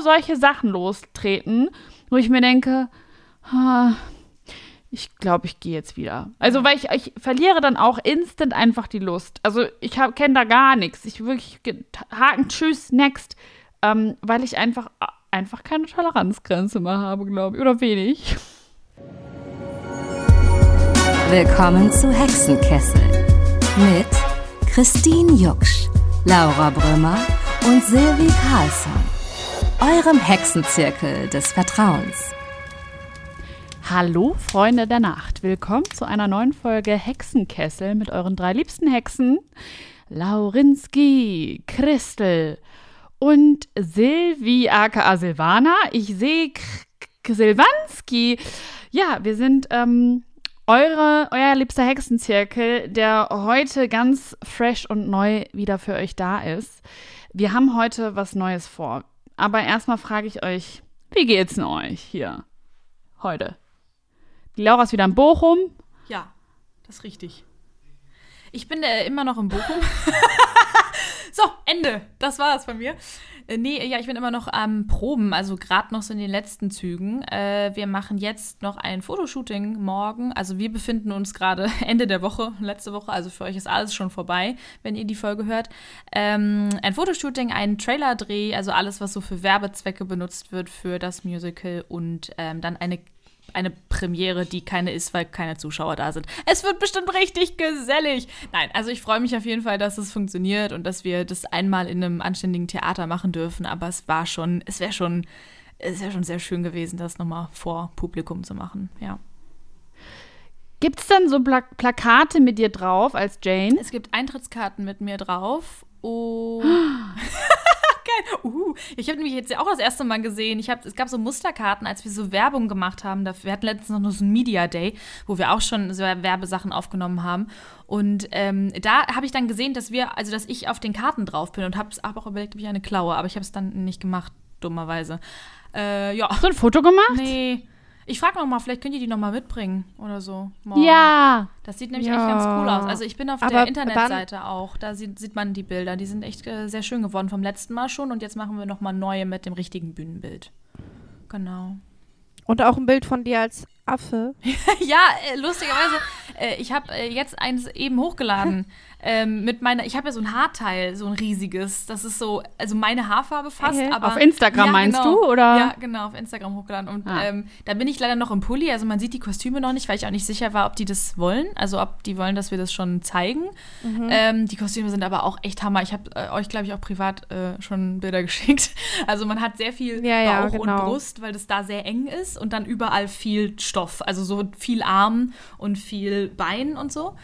solche Sachen lostreten, wo ich mir denke, ah, ich glaube, ich gehe jetzt wieder. Also, weil ich, ich verliere dann auch instant einfach die Lust. Also, ich kenne da gar nichts. Ich wirklich, Haken, tschüss, next. Ähm, weil ich einfach, einfach keine Toleranzgrenze mehr habe, glaube ich. Oder wenig. Willkommen zu Hexenkessel mit Christine Jucksch, Laura Brömer und Silvi Carlsson, eurem Hexenzirkel des Vertrauens. Hallo, Freunde der Nacht. Willkommen zu einer neuen Folge Hexenkessel mit euren drei liebsten Hexen: Laurinski, Christel und Silvi aka Silvana. Ich sehe Silvanski. Ja, wir sind ähm, eure, euer liebster Hexenzirkel, der heute ganz fresh und neu wieder für euch da ist. Wir haben heute was Neues vor. Aber erstmal frage ich euch, wie geht's denn euch hier heute? Die Laura ist wieder in Bochum. Ja, das ist richtig. Ich bin äh, immer noch in Bochum. so, Ende. Das war es von mir. Äh, nee, ja, ich bin immer noch am Proben, also gerade noch so in den letzten Zügen. Äh, wir machen jetzt noch ein Fotoshooting morgen. Also wir befinden uns gerade Ende der Woche, letzte Woche, also für euch ist alles schon vorbei, wenn ihr die Folge hört. Ähm, ein Fotoshooting, ein Trailer-Dreh, also alles, was so für Werbezwecke benutzt wird für das Musical und ähm, dann eine eine Premiere, die keine ist, weil keine Zuschauer da sind. Es wird bestimmt richtig gesellig. Nein, also ich freue mich auf jeden Fall, dass es funktioniert und dass wir das einmal in einem anständigen Theater machen dürfen. Aber es war schon, es wäre schon, es wäre schon sehr schön gewesen, das nochmal vor Publikum zu machen. Ja. Gibt es dann so Pla Plakate mit dir drauf als Jane? Es gibt Eintrittskarten mit mir drauf. Oh. geil. Uh, ich habe nämlich jetzt ja auch das erste Mal gesehen. Ich hab, es gab so Musterkarten, als wir so Werbung gemacht haben. Wir hatten letztens noch so ein Media Day, wo wir auch schon so Werbesachen aufgenommen haben. Und ähm, da habe ich dann gesehen, dass wir, also dass ich auf den Karten drauf bin und habe hab auch überlegt, ob ich eine klaue, aber ich habe es dann nicht gemacht, dummerweise. Äh, ja. Hast du ein Foto gemacht? Nee. Ich frage noch mal, vielleicht könnt ihr die noch mal mitbringen oder so. Morgen. Ja. Das sieht nämlich ja. eigentlich ganz cool aus. Also ich bin auf Aber der Internetseite auch. Da sieht, sieht, man die Bilder. Die sind echt äh, sehr schön geworden vom letzten Mal schon. Und jetzt machen wir noch mal neue mit dem richtigen Bühnenbild. Genau. Und auch ein Bild von dir als Affe. ja, äh, lustigerweise, äh, ich habe äh, jetzt eins eben hochgeladen. ähm, mit meiner, ich habe ja so ein Haarteil, so ein riesiges. Das ist so, also meine Haarfarbe fast. Okay. Aber, auf Instagram ja, meinst genau. du? Oder? Ja, genau, auf Instagram hochgeladen. Und ah. ähm, da bin ich leider noch im Pulli. Also man sieht die Kostüme noch nicht, weil ich auch nicht sicher war, ob die das wollen. Also ob die wollen, dass wir das schon zeigen. Mhm. Ähm, die Kostüme sind aber auch echt Hammer. Ich habe äh, euch, glaube ich, auch privat äh, schon Bilder geschickt. Also man hat sehr viel ja, ja, Bauch genau. und Brust, weil das da sehr eng ist. Und dann überall viel Stoff. Also so viel Arm und viel Bein und so.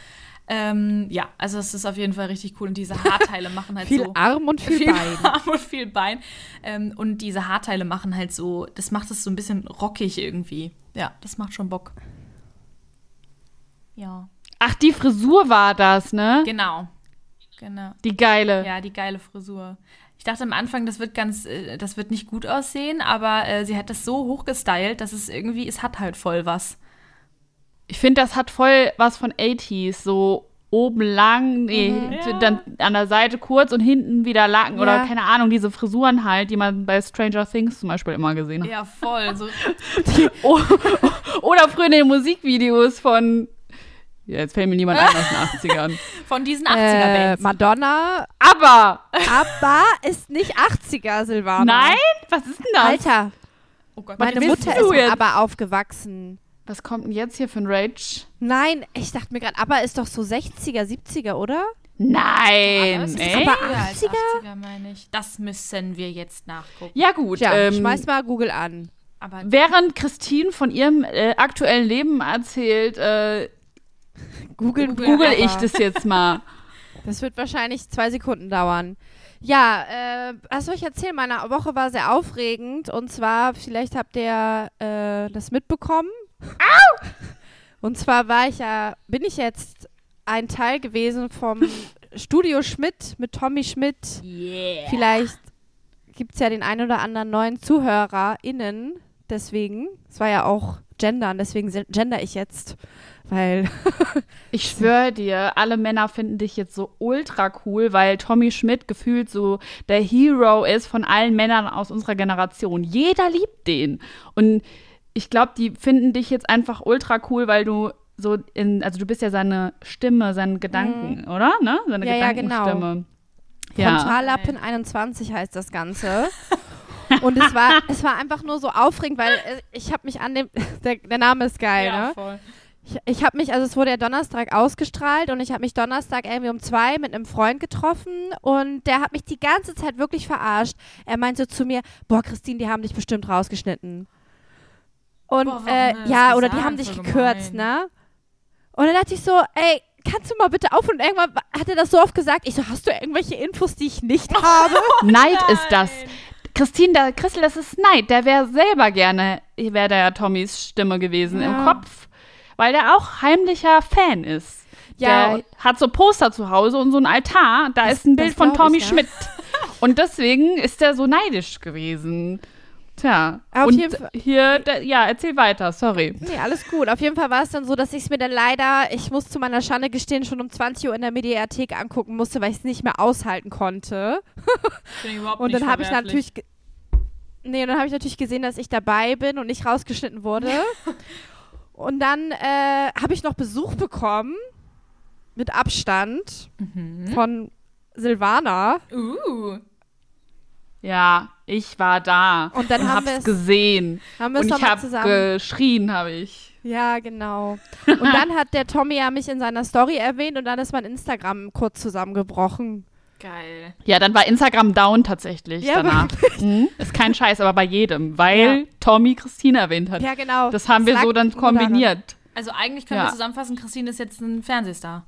Ähm, ja, also es ist auf jeden Fall richtig cool und diese Haarteile machen halt viel so. Arm und viel, viel Bein. Arm und viel Bein. Ähm, und diese Haarteile machen halt so, das macht es so ein bisschen rockig irgendwie. Ja, das macht schon Bock. Ja. Ach, die Frisur war das, ne? Genau. Genau. Die geile. Ja, die geile Frisur. Ich dachte am Anfang, das wird ganz, äh, das wird nicht gut aussehen, aber äh, sie hat das so hochgestylt, dass es irgendwie, es hat halt voll was. Ich finde, das hat voll was von 80s, so oben lang, nee, mhm, dann an der Seite kurz und hinten wieder lang ja. oder keine Ahnung, diese Frisuren halt, die man bei Stranger Things zum Beispiel immer gesehen hat. Ja, voll. So. Die, oh, oder früher in den Musikvideos von ja, jetzt fällt mir niemand ein aus den 80ern. Von diesen 80er-Bands. Äh, Madonna. Aber. Aber ist nicht 80er, Silvana. Nein? Was ist denn das? Alter. Oh Gott, meine Mutter ist jetzt? aber aufgewachsen. Was kommt denn jetzt hier für ein Rage? Nein, ich dachte mir gerade, aber ist doch so 60er, 70er, oder? Nein, aber, ey. aber 80er? 80er meine ich. Das müssen wir jetzt nachgucken. Ja gut. Ja, ähm, schmeiß mal Google an. Aber Während Christine von ihrem äh, aktuellen Leben erzählt, äh, Google, Google, Google ich das jetzt mal. Das wird wahrscheinlich zwei Sekunden dauern. Ja, äh, was soll ich erzählen? Meine Woche war sehr aufregend und zwar, vielleicht habt ihr äh, das mitbekommen. Au! Und zwar war ich ja, bin ich jetzt ein Teil gewesen vom Studio Schmidt mit Tommy Schmidt. Yeah. Vielleicht gibt es ja den einen oder anderen neuen ZuhörerInnen. Deswegen, es war ja auch gendern, deswegen gender ich jetzt. Weil, Ich schwöre dir, alle Männer finden dich jetzt so ultra cool, weil Tommy Schmidt gefühlt so der Hero ist von allen Männern aus unserer Generation. Jeder liebt den. Und ich glaube, die finden dich jetzt einfach ultra cool, weil du so in, also du bist ja seine Stimme, seine Gedanken, oder? Ne? Seine. Ja, ja, genau. Gedankenstimme. Ja, Frontallappen 21 heißt das Ganze. Und es war, es war einfach nur so aufregend, weil äh, ich habe mich an dem, der, der Name ist geil, ne? voll. Ich, ich habe mich, also es wurde ja Donnerstag ausgestrahlt und ich habe mich Donnerstag irgendwie um zwei mit einem Freund getroffen und der hat mich die ganze Zeit wirklich verarscht. Er meinte zu mir, boah, Christine, die haben dich bestimmt rausgeschnitten. Und Boah, warum äh, ja, oder die haben dich Voll gekürzt, gemein. ne? Und dann dachte ich so, ey, kannst du mal bitte auf? Und irgendwann hat er das so oft gesagt. Ich so, hast du irgendwelche Infos, die ich nicht habe? Neid ist das. Christine, der Christel, das ist Neid. Der wäre selber gerne, wäre der ja Tommys Stimme gewesen Ja. im Kopf, weil der auch heimlicher Fan ist. Ja, der hat so Poster zu Hause und so ein Altar, da Das- ist ein Bild von Tommy ich, ja. Schmidt. Und deswegen ist er so neidisch gewesen. Tja, Auf und jeden Fall- hier, da, ja, erzähl weiter, sorry. Nee, alles gut. Auf jeden Fall war es dann so, dass ich es mir dann leider, ich muss zu meiner Schande gestehen, schon um 20 Uhr in der Mediathek angucken musste, weil ich es nicht mehr aushalten konnte. Und nicht dann habe ich natürlich. Nee, und dann habe ich natürlich gesehen, dass ich dabei bin und nicht rausgeschnitten wurde. und dann äh, habe ich noch Besuch bekommen mit Abstand Mhm. von Silvana. Uh. Ja, ich war da Und dann und haben wir es gesehen. haben wir Und ich habe geschrien, habe ich. Ja, genau. Und dann hat der Tommy ja mich in seiner Story erwähnt und dann ist mein Instagram kurz zusammengebrochen. Geil. Ja, dann war Instagram down tatsächlich Ja, danach. Mhm. Ist kein Scheiß, aber bei jedem, weil Ja. Tommy Christine erwähnt hat. Ja, genau. Das haben wir lag so dann kombiniert. Also eigentlich können Ja. wir zusammenfassen, Christine ist jetzt ein Fernsehstar.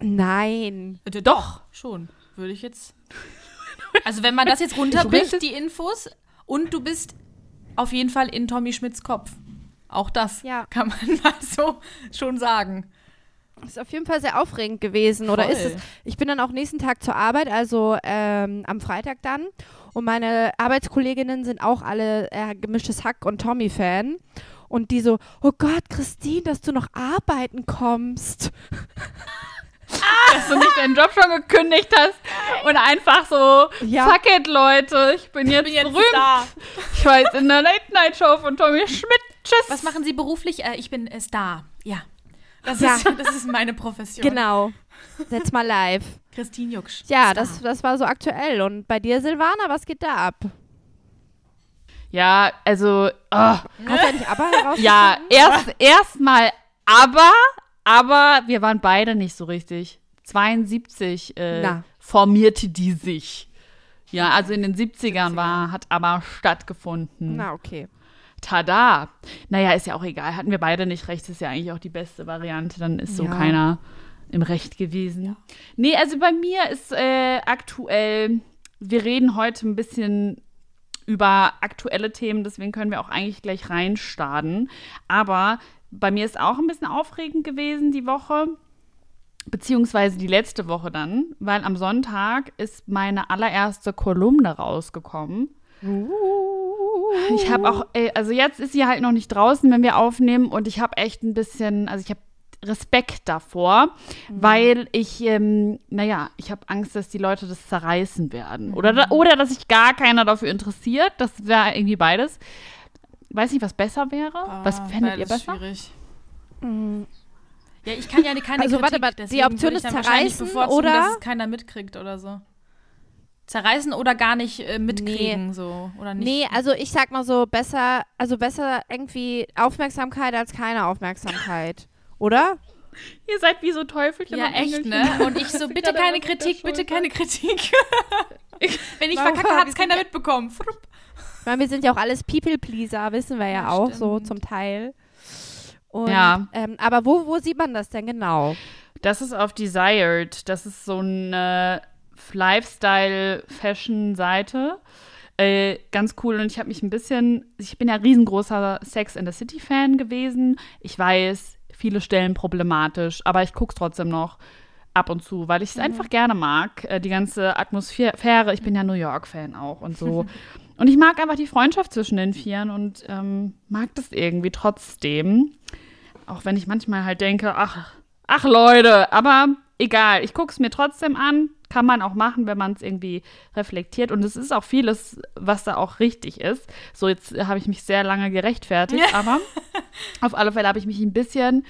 Nein. Äh, Doch, schon. Würde ich jetzt. Also wenn man das jetzt runterbricht, die Infos, und du bist auf jeden Fall in Tommy Schmidts Kopf. Auch das Ja. kann man mal so schon sagen. Ist auf jeden Fall sehr aufregend gewesen. Oder Voll. ist es? Ich bin dann auch nächsten Tag zur Arbeit, also ähm, am Freitag dann. Und meine Arbeitskolleginnen sind auch alle äh, gemischtes Hack und Tommy-Fan. Und die so, oh Gott, Christine, dass du noch arbeiten kommst. Dass du nicht deinen Job schon gekündigt hast und einfach so, Ja. fuck it, Leute, ich bin jetzt, bin jetzt berühmt. Star. Ich war jetzt in der Late-Night-Show von Tommy Schmidt. Tschüss. Was machen Sie beruflich? Äh, ich bin äh, Star. Ja. Das, Ja. Ist, das ist meine Profession. Genau. Setz mal live. Christine Jucksch. Ja, Star. das, das war so aktuell. Und bei dir, Silvana, was geht da ab? Ja, also, oh, Hast du nicht aber heraus? ja, erst erstmal aber, aber wir waren beide nicht so richtig. 72 äh, formierte die sich. Ja, also in den 70ern war, hat aber stattgefunden. Na, okay. Tada. Naja, ist ja auch egal. Hatten wir beide nicht recht, ist ja eigentlich auch die beste Variante. Dann ist so Ja. keiner im Recht gewesen. Nee, also bei mir ist äh, aktuell, wir reden heute ein bisschen über aktuelle Themen, deswegen können wir auch eigentlich gleich reinstarten. Aber bei mir ist auch ein bisschen aufregend gewesen die Woche, beziehungsweise die letzte Woche dann, weil am Sonntag ist meine allererste Kolumne rausgekommen. Ich habe auch, also jetzt ist sie halt noch nicht draußen, wenn wir aufnehmen und ich habe echt ein bisschen, also ich habe Respekt davor, weil ich, ähm, naja, ich habe Angst, dass die Leute das zerreißen werden. Oder, da, oder dass sich gar keiner dafür interessiert. Das wäre irgendwie beides. Weiß nicht, was besser wäre. was Ah, fändet ihr besser? schwierig. Ja, ich kann ja keine Also, Kritik, warte mal, die Option ist zerreißen oder- dass es keiner mitkriegt oder so. Zerreißen oder gar nicht äh, mitkriegen, so. Oder nicht. Nee, also ich sag mal so, besser, also besser irgendwie Aufmerksamkeit als keine Aufmerksamkeit. Oder? Ihr seid wie so Teufelchen. ja, echt, ne? Und ich so, bitte keine was Kritik, bitte keine Kritik. Wenn ich verkacke, hat es keiner mitbekommen. Ich meine, wir sind ja auch alles People-Pleaser, wissen wir ja, Ja, auch so stimmt. zum Teil. Und, Ja. Ähm, aber wo, wo sieht man das denn genau? Das ist auf Desired. Das ist so eine Lifestyle-Fashion-Seite. Äh, ganz cool. Und ich habe mich ein bisschen, ich bin ja riesengroßer Sex in the City-Fan gewesen. Ich weiß, viele Stellen problematisch, aber ich gucke es trotzdem noch ab und zu, weil ich es einfach gerne mag. Äh, die ganze Atmosphäre. Ich bin ja New York-Fan auch und so. und ich mag einfach die Freundschaft zwischen den Vieren und ähm, mag das irgendwie trotzdem. Auch wenn ich manchmal halt denke, ach, ach Leute, aber egal, ich gucke es mir trotzdem an. Kann man auch machen, wenn man es irgendwie reflektiert. Und es ist auch vieles, was da auch richtig ist. So, jetzt habe ich mich sehr lange gerechtfertigt, aber auf alle Fälle habe ich mich ein bisschen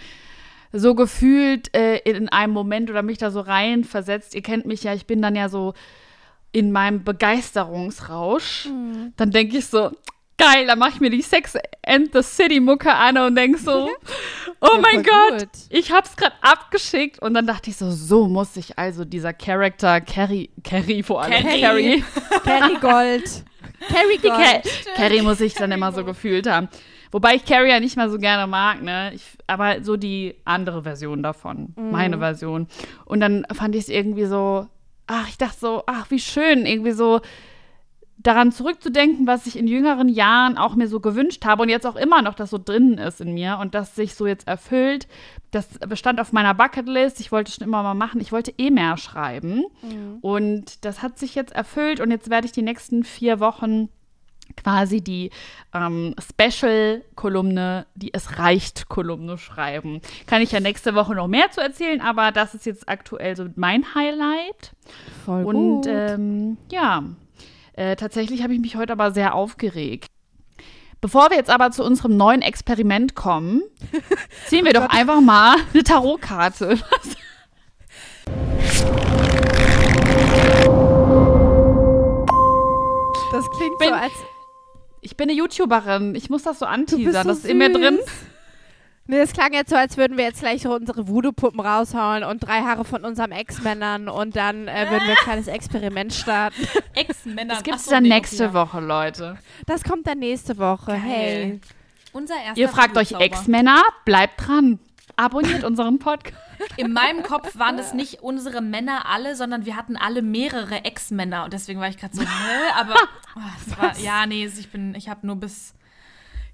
so gefühlt äh, in einem Moment oder mich da so rein versetzt. Ihr kennt mich ja, ich bin dann ja so in meinem Begeisterungsrausch. Mhm. Dann denke ich so, geil, dann mache ich mir die Sex and the City Mucke an und denke so, oh mein Gott, gut. ich hab's gerade abgeschickt und dann dachte ich so, so muss sich also dieser Charakter Carrie, Carrie vor allem, Carrie. Carrie, Gold. Carrie Gold. Carrie muss sich dann immer so gefühlt haben. Wobei ich Carrie ja nicht mal so gerne mag, ne? Ich, aber so die andere Version davon, meine Version. Und dann fand ich es irgendwie so, ach, ich dachte so, ach, wie schön, irgendwie so daran zurückzudenken, was ich in jüngeren Jahren auch mir so gewünscht habe und jetzt auch immer noch das so drin ist in mir und das sich so jetzt erfüllt. Das bestand auf meiner Bucketlist. Ich wollte schon immer mal machen. Ich wollte eh mehr schreiben. Und das hat sich jetzt erfüllt und jetzt werde ich die nächsten vier Wochen quasi die ähm, Special-Kolumne, die Es reicht-Kolumne schreiben. Kann ich ja nächste Woche noch mehr zu erzählen, aber das ist jetzt aktuell so mein Highlight. Voll Und gut. ähm, ja, äh, tatsächlich habe ich mich heute aber sehr aufgeregt. Bevor wir jetzt aber zu unserem neuen Experiment kommen, ziehen wir doch einfach mal eine Tarotkarte. das klingt bin- so, als. Ich bin eine YouTuberin. Ich muss das so Du bist anteasern. so das ist in mir drin. Nee, das klang jetzt so, als würden wir jetzt gleich unsere Voodoo-Puppen raushauen und drei Haare von unserem Ex-Männern und dann äh, würden wir ein kleines Experiment starten. Ex-Männer. Das gibt's so, dann nee, nächste okay. Woche, Leute. Das kommt dann nächste Woche. Hey. Unser erster Ihr fragt euch. Ex-Männer, bleibt dran. Abonniert unseren Podcast. In meinem Kopf waren das nicht unsere Männer alle, sondern wir hatten alle mehrere Ex-Männer. Und deswegen war ich gerade so, hä? Aber oh, das war, ja, nee, ich bin, ich habe nur bis,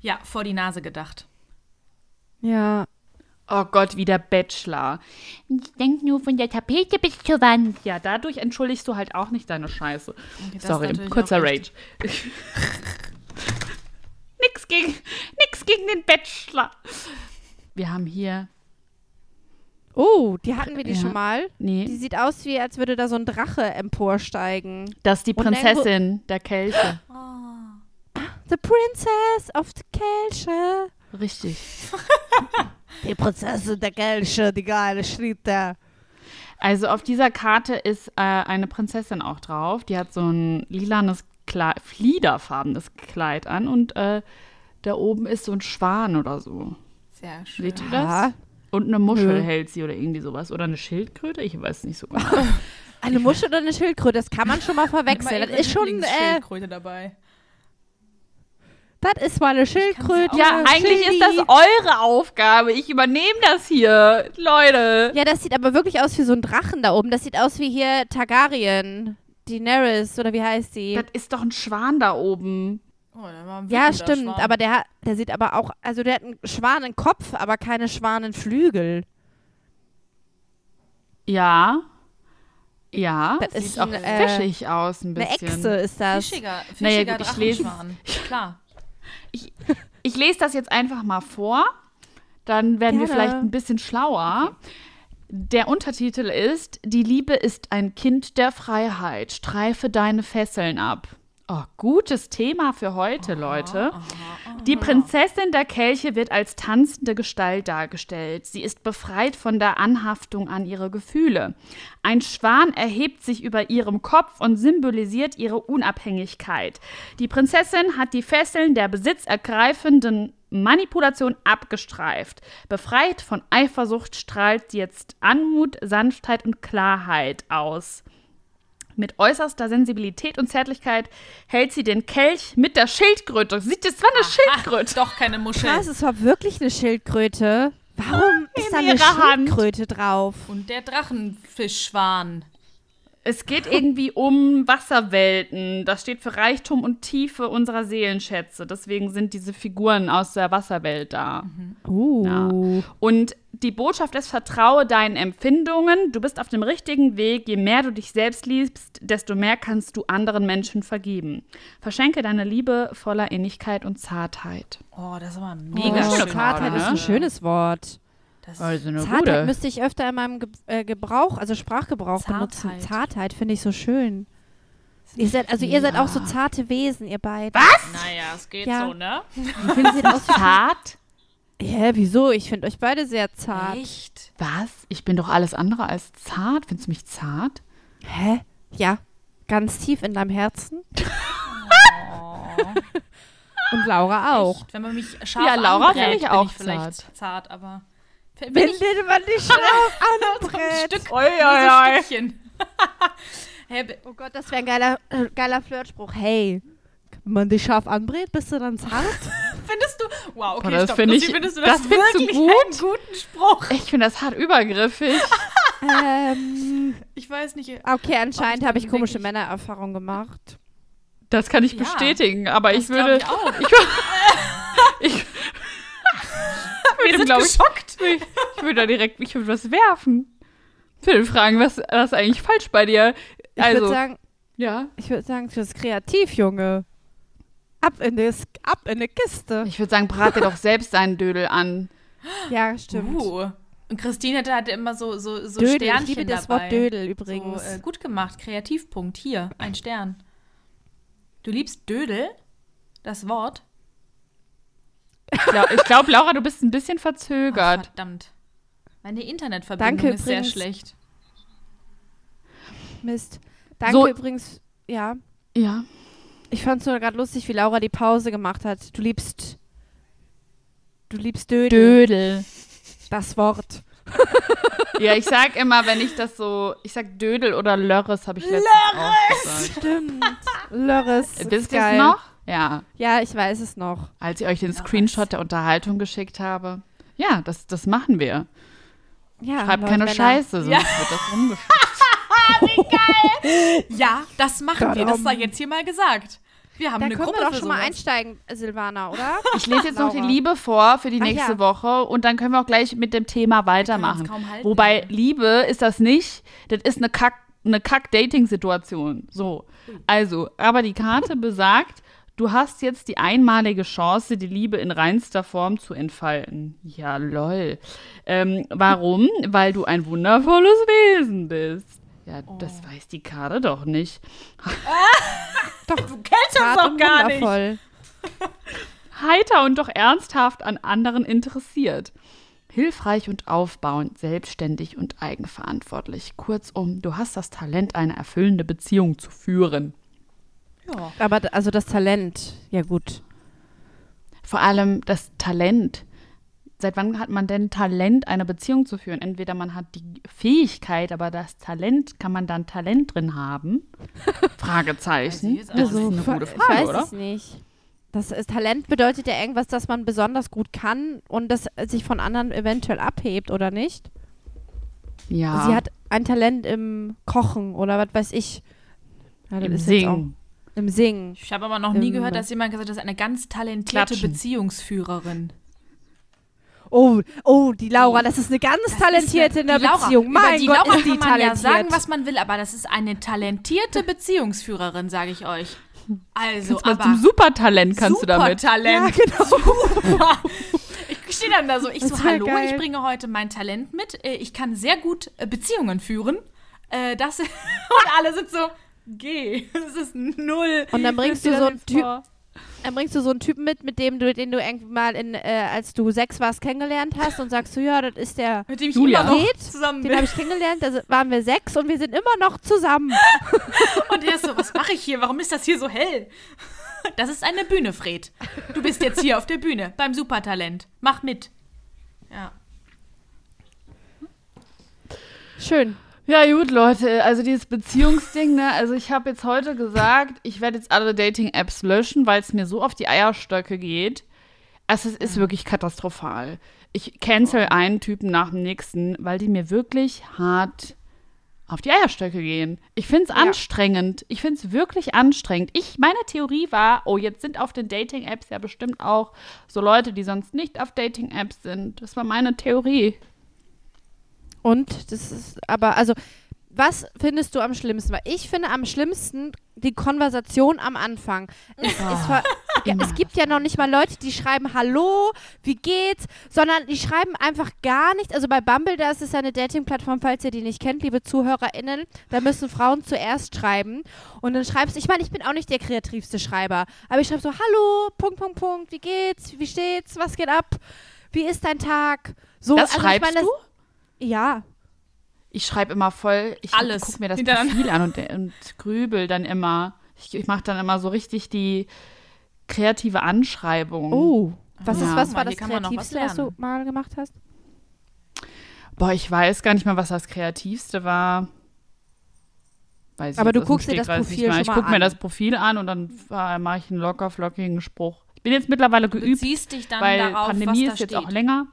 ja, vor die Nase gedacht. Ja. Oh Gott, wie der Bachelor. Ich denk nur von der Tapete bis zur Wand. Ja, dadurch entschuldigst du halt auch nicht deine Scheiße. Okay, Sorry, kurzer Rage. nix, gegen, nix gegen den Bachelor. Wir haben hier. Oh, die hatten wir die Ja. schon mal. Die Nee, sieht aus, wie als würde da so ein Drache emporsteigen. das ist die Prinzessin der Kelche. The Princess of the Kelche. Richtig. Die Prinzessin der Kelche, die geile Schritte. Also auf dieser Karte ist äh, eine Prinzessin auch drauf. Die hat so ein lilanes, Kleid, fliederfarbenes Kleid an und äh, da oben ist so ein Schwan oder so. Sehr schön. Seht ihr das? Ja. Und eine Muschel Nö. hält sie oder irgendwie sowas. Oder eine Schildkröte? Ich weiß nicht so genau. Eine Muschel oder eine Schildkröte, das kann man schon mal verwechseln. Das ist schon, äh, Lieblingsschildkröte dabei. das ist mal eine Schildkröte. ja, eigentlich ist das Schildi. eure Aufgabe. Ich übernehme das hier. Leute. Ja, das sieht aber wirklich aus wie so ein Drachen da oben. Das sieht aus wie hier Targaryen. Daenerys, oder wie heißt die? Das ist doch ein Schwan da oben. Oh, Ja, stimmt, Schwan. aber der, der sieht aber auch, also der hat einen Schwanenkopf, aber keine Schwanenflügel. Ja. Ja. Das sieht ist auch ein, äh, fischig aus ein Eine bisschen. Echse ist das. Fischiger, Naja, fischiger gut, ich lese-. Klar. Ich lese das jetzt einfach mal vor. Dann werden wir Gerne. vielleicht ein bisschen schlauer. Der Untertitel ist: Die Liebe ist ein Kind der Freiheit. Streife deine Fesseln ab. Oh, gutes Thema für heute, Leute. Die Prinzessin der Kelche wird als tanzende Gestalt dargestellt. Sie ist befreit von der Anhaftung an ihre Gefühle. Ein Schwan erhebt sich über ihrem Kopf und symbolisiert ihre Unabhängigkeit. Die Prinzessin hat die Fesseln der besitzergreifenden Manipulation abgestreift. Befreit von Eifersucht strahlt sie jetzt Anmut, Sanftheit und Klarheit aus. Mit äußerster Sensibilität und Zärtlichkeit hält sie den Kelch mit der Schildkröte. Sieht, das war eine Schildkröte. Doch keine Muschel. Krass, es war wirklich eine Schildkröte. Warum ist da eine ihrer Hand. Schildkröte drauf? Und der Drachenfischschwan. Es geht irgendwie um Wasserwelten. Das steht für Reichtum und Tiefe unserer Seelenschätze. Deswegen sind diese Figuren aus der Wasserwelt da. Uh. Ja. Und die Botschaft ist, vertraue deinen Empfindungen. Du bist auf dem richtigen Weg. Je mehr du dich selbst liebst, desto mehr kannst du anderen Menschen vergeben. Verschenke deine Liebe voller Innigkeit und Zartheit. Oh, das ist aber Oh, mega schön. Zartheit ist ne? ein schönes Wort. Das Also eine Zartheit gute. müsste ich öfter in meinem Ge äh, Gebrauch, also Sprachgebrauch benutzen. Zartheit. Zartheit finde ich so schön. Ihr seid, also ihr seid auch so zarte Wesen, ihr beiden. naja, es geht Ja. so, ne? Wie finden Sie das? Zart? Hä, wieso? Ich finde euch beide sehr zart. Echt? Was? Ich bin doch alles andere als zart. Findest du mich zart? Hä? Ja. Ganz tief in deinem Herzen. Und Laura auch. Echt? Wenn man mich scharf Ja, Laura anbrät, finde ich bin auch ich vielleicht zart. zart, aber ich dir man dich scharf anbrät. Stück, Oi, oi, oi. Stückchen. Oh Gott, das wäre ein geiler, äh, geiler Flirtspruch. Hey, wenn man dich scharf anbrät, bist du dann zart? findest du? Wow, okay, Boah, das stopp. find ich- findest du das das, findest du wirklich gut? einen guten Spruch? Ich finde das hart übergriffig. ähm, Ich weiß nicht. okay, anscheinend ich habe ich komische wirklich- Männererfahrungen gemacht. Das kann ich Ja, bestätigen, aber ich würde. ich auch. Ich, ich Wir sind glaube ich, geschockt. ich würde da direkt, ich würde was werfen. Ich würde fragen, was, was ist eigentlich falsch bei dir? Ich Also, würde sagen, ja. ich würde sagen, du bist kreativ, Junge. Ab in, das, ab in die Kiste. Ich würde sagen, brate doch selbst deinen Dödel an. Ja, stimmt. Uh. Und Christine hatte, hatte immer so, so, so Dödel, Sternchen ich liebe das dabei. Wort Dödel So, übrigens. äh, gut gemacht. Kreativpunkt. Hier, ein Stern. Du liebst Dödel? Das Wort? Ich glaube, glaub, Laura, du bist ein bisschen Oh, verzögert. verdammt. Meine Internetverbindung Danke ist sehr übrigens. schlecht. Mist. Danke So- übrigens, ja. ja. Ich fand es nur gerade lustig, wie Laura die Pause gemacht hat. Du liebst. Du liebst Dödel. Dödel. Das Wort. Ja, ich sag immer, wenn ich das so, ich sag Dödel oder Lörres, habe ich letztens auch gesagt. Stimmt. Lörres. Wisst ihr es noch? Ja, Ja, ich weiß es noch. als ich euch den Screenshot der Unterhaltung geschickt habe. Ja, das, das machen wir. Ja, Schreibt keine. Scheiße, sonst Ja. wird das rumgeschickt. Ja, das machen wir. Das sei jetzt hier mal gesagt. Wir haben Da eine können Gruppe wir doch schon mal einsteigen, Silvana, oder? Ich lese jetzt noch die. Liebe vor für die Ach nächste ja. Woche und dann können wir auch gleich mit dem Thema weitermachen. Wobei Liebe ist das nicht, das ist eine Kack, eine Kack-Dating-Situation. So. Also, aber die Karte besagt, du hast jetzt die einmalige Chance, die Liebe in reinster Form zu entfalten. Ja, lol. Ähm, warum? Weil du ein wundervolles Wesen bist. Ja, das weiß die Karte doch nicht. Du kennst das Zart doch gar nicht. wundervoll. heiter und doch ernsthaft an anderen interessiert. Hilfreich und aufbauend, selbstständig und eigenverantwortlich. Kurzum, du hast das Talent, eine erfüllende Beziehung zu führen. Ja. Aber also das Talent, ja gut. Vor allem das Talent. Seit wann hat man denn Talent, eine Beziehung zu führen? Entweder man hat die Fähigkeit, aber das Talent, kann man dann Talent drin haben? Fragezeichen. Ich jetzt Das ist eine gute ich Frage, weiß oder? es nicht. Das ist, Talent bedeutet ja irgendwas, das man besonders gut kann und das sich von anderen eventuell abhebt, oder nicht? Ja, Sie hat ein Talent im Kochen oder was weiß ich. Ja, im Singen. Im Singen. Ich habe aber noch nie gehört, dass jemand gesagt hat, das ist eine ganz talentierte Klatschen. Beziehungsführerin. Oh, oh, die Laura, das ist eine ganz talentierte in der Laura, Beziehung. Mein die Gott, Laura ist die kann man ja sagen, was man will, aber das ist eine talentierte Beziehungsführerin, sage ich euch. Also, Kannst aber zum Supertalent kannst du damit. Supertalent. Ja, genau. Super. Ich stehe dann da so, ich Das so, hallo, geil. ich bringe heute mein Talent mit. Äh, Ich kann sehr gut äh, Beziehungen führen. Äh, Das und alle sind so, geh. Das ist null. Und dann bringst du so einen Typ, dann bringst du so einen Typen mit, mit dem du, den du irgendwann mal in, äh, als du sechs warst, kennengelernt hast und sagst du, ja, das ist der, Mit dem ich Julia. immer noch Geht? zusammen den habe ich kennengelernt, da waren wir sechs und wir sind immer noch zusammen. Und er ist so, was mache ich hier? Warum ist das hier so hell? Das ist eine Bühne, Fred. Du bist jetzt hier auf der Bühne beim Supertalent. Mach mit. Ja. Schön. Ja, gut, Leute, also dieses Beziehungsding, ne, also ich habe jetzt heute gesagt, ich werde jetzt alle Dating-Apps löschen, weil es mir so auf die Eierstöcke geht. Also es ist wirklich katastrophal. Ich cancel einen Typen nach dem nächsten, weil die mir wirklich hart auf die Eierstöcke gehen. Ich finde es Ja. anstrengend. Ich finde es wirklich anstrengend. Ich, meine Theorie war, oh, jetzt sind auf den Dating-Apps ja bestimmt auch so Leute, die sonst nicht auf Dating-Apps sind. Das war meine Theorie. Und das ist aber, also, was findest du am schlimmsten? Weil ich finde am schlimmsten die Konversation am Anfang. Es, Ah, es, war, ja, es gibt ja noch nicht mal Leute, die schreiben Hallo, wie geht's, sondern die schreiben einfach gar nichts. Also bei Bumble, da ist es ja eine Dating-Plattform, falls ihr die nicht kennt, liebe ZuhörerInnen, da müssen Frauen zuerst schreiben. Und dann schreibst ich meine, ich bin auch nicht der kreativste Schreiber, aber ich schreibe so Hallo, Punkt, Punkt, Punkt, wie geht's, wie steht's, was geht ab, wie ist dein Tag? So, Das also schreibst ich meine, du? Ja. Ich schreibe immer voll, ich Alles gucke mir das. Profil an und, und grübel dann immer. Ich, ich mache dann immer so richtig die kreative Anschreibung. Oh, was, Ja. ist, was war das noch was Kreativste, was du mal gemacht hast? Boah, ich weiß gar nicht mal, was das Kreativste war. Weiß ich Aber jetzt du guckst dir das Profil mehr. schon Ich mal gucke mir an. das Profil an und dann äh, mache ich einen locker flockigen Spruch. Ich bin jetzt mittlerweile Du geübt, ziehst dich dann weil darauf, Pandemie was ist jetzt steht. auch länger.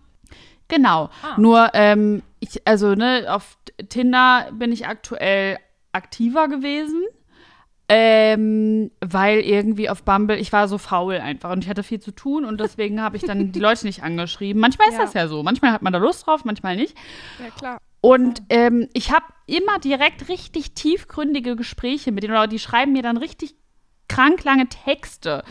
Genau. Ah. Nur, ähm, ich, also, ne, auf Tinder bin ich aktuell aktiver gewesen. Ähm, weil irgendwie auf Bumble, ich war so faul einfach und ich hatte viel zu tun und deswegen habe ich dann die Leute nicht angeschrieben. Manchmal ist Ja. das ja so. Manchmal hat man da Lust drauf, manchmal nicht. Ja, klar. Und ähm, ich habe immer direkt richtig tiefgründige Gespräche mit denen, oder die schreiben mir dann richtig krank lange Texte.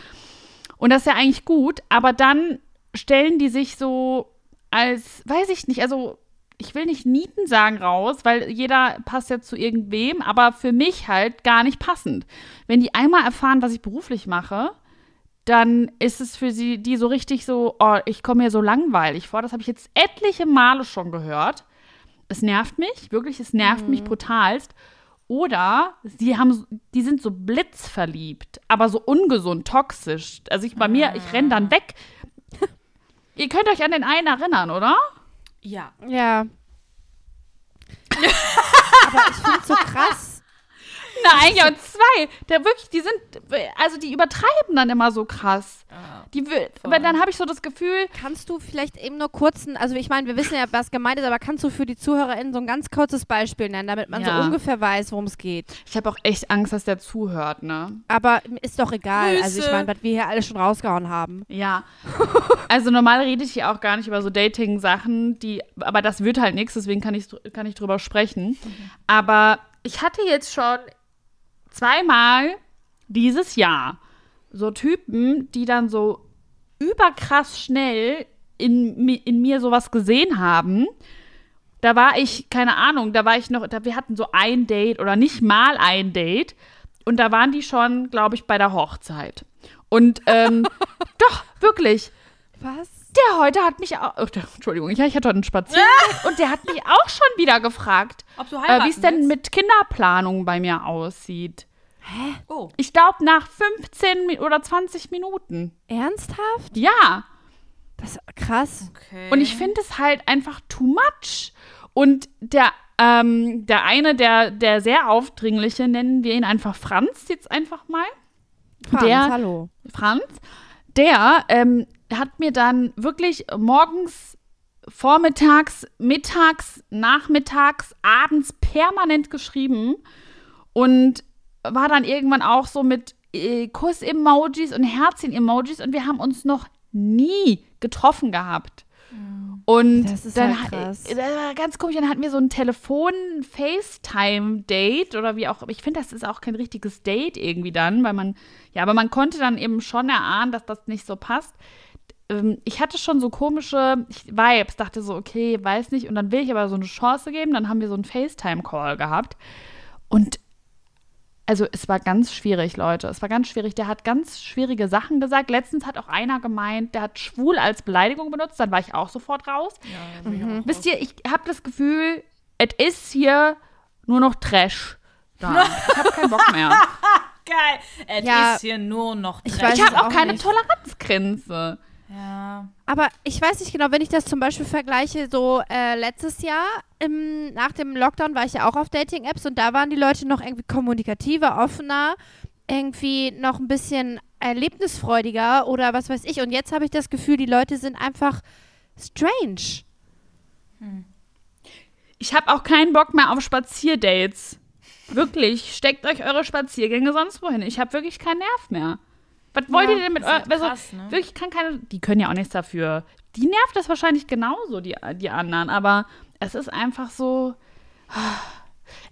Und das ist ja eigentlich gut, aber dann stellen die sich so als, weiß ich nicht, also ich will nicht Nieten sagen raus, weil jeder passt ja zu irgendwem, aber für mich halt gar nicht passend. Wenn die einmal erfahren, was ich beruflich mache, dann ist es für sie die so richtig so, oh, ich komme mir so langweilig vor. Das habe ich jetzt etliche Male schon gehört. Es nervt mich, wirklich, es nervt mich brutalst. Oder sie haben, die sind so blitzverliebt, aber so ungesund, toxisch. Also ich bei mir, ich renne dann weg. Ihr könnt euch an den einen erinnern, oder? Ja. Ja. Aber ich finde es so krass. Nein, ja, und zwei. Der wirklich, die sind, also die übertreiben dann immer so krass. Die, will- aber dann habe ich so das Gefühl, Kannst du vielleicht eben nur kurz, ein- also ich meine, wir wissen ja, was gemeint ist, aber kannst du für die ZuhörerInnen so ein ganz kurzes Beispiel nennen, damit man Ja. so ungefähr weiß, worum es geht? ich habe auch echt Angst, dass der zuhört, ne? Aber ist doch egal. Also ich Grüße. meine, was wir hier alle schon rausgehauen haben. Ja. Also normal rede ich hier auch gar nicht über so Dating-Sachen, die, aber das wird halt nichts, deswegen kann ich, kann ich drüber sprechen. Aber ich hatte jetzt schon zweimal dieses Jahr so Typen, die dann so überkrass schnell in, in mir sowas gesehen haben. Da war ich, keine Ahnung, da war ich noch, da, wir hatten so ein Date oder nicht mal ein Date. Und da waren die schon, glaube ich, bei der Hochzeit. Und ähm, doch, wirklich. Was? Der heute hat mich auch. Oh, Entschuldigung, ich hatte heute einen Spaziergang und der hat mich auch schon wieder gefragt, äh, wie es denn mit Kinderplanung bei mir aussieht. Oh. Ich glaube, nach 15 Mi- oder 20 Minuten. Ernsthaft? Ja. Das ist krass. Okay. Und ich finde es halt einfach too much. Und der, ähm, der eine, der, der sehr aufdringliche, nennen wir ihn einfach Franz jetzt einfach mal. Franz, Der- hallo. Franz, der ähm, hat mir dann wirklich morgens, vormittags, mittags, nachmittags, abends permanent geschrieben und war dann irgendwann auch so mit äh, Kuss-Emojis und Herzchen-Emojis und wir haben uns noch nie getroffen gehabt. Und Das ist dann halt. Das war ganz komisch, dann hatten wir so ein Telefon-FaceTime-Date oder wie auch. Ich finde, das ist auch kein richtiges Date irgendwie dann, weil man, ja, aber man konnte dann eben schon erahnen, dass das nicht so passt. Ähm, ich hatte schon so komische Vibes, dachte so, okay, weiß nicht, und dann will ich aber so eine Chance geben. Dann haben wir so einen FaceTime-Call gehabt. Und also es war ganz schwierig, Leute. Es war ganz schwierig. Der hat ganz schwierige Sachen gesagt. Letztens hat auch einer gemeint, der hat schwul als Beleidigung benutzt. Dann war ich auch sofort raus. Wisst ihr, ich habe das Gefühl, es ist hier nur noch Trash. Da. Ich habe keinen Bock mehr. Geil. Es Ja. ist hier nur noch Ich Trash. Ich es habe auch auch keine nicht. Toleranzgrenze. Ja. Aber ich weiß nicht genau, wenn ich das zum Beispiel vergleiche, so äh, letztes Jahr im, nach dem Lockdown war ich ja auch auf Dating-Apps und da waren die Leute noch irgendwie kommunikativer, offener, irgendwie noch ein bisschen erlebnisfreudiger oder was weiß ich. Und jetzt habe ich das Gefühl, die Leute sind einfach strange. Ich habe auch keinen Bock mehr auf Spazierdates. Wirklich, steckt euch eure Spaziergänge sonst wohin. Ich habe wirklich keinen Nerv mehr. Was wollt ihr denn mit ist halt euren. krass, ne? Wirklich kann keine. Die können ja auch nichts dafür. Die nervt das wahrscheinlich genauso, die, die anderen. Aber es ist einfach so.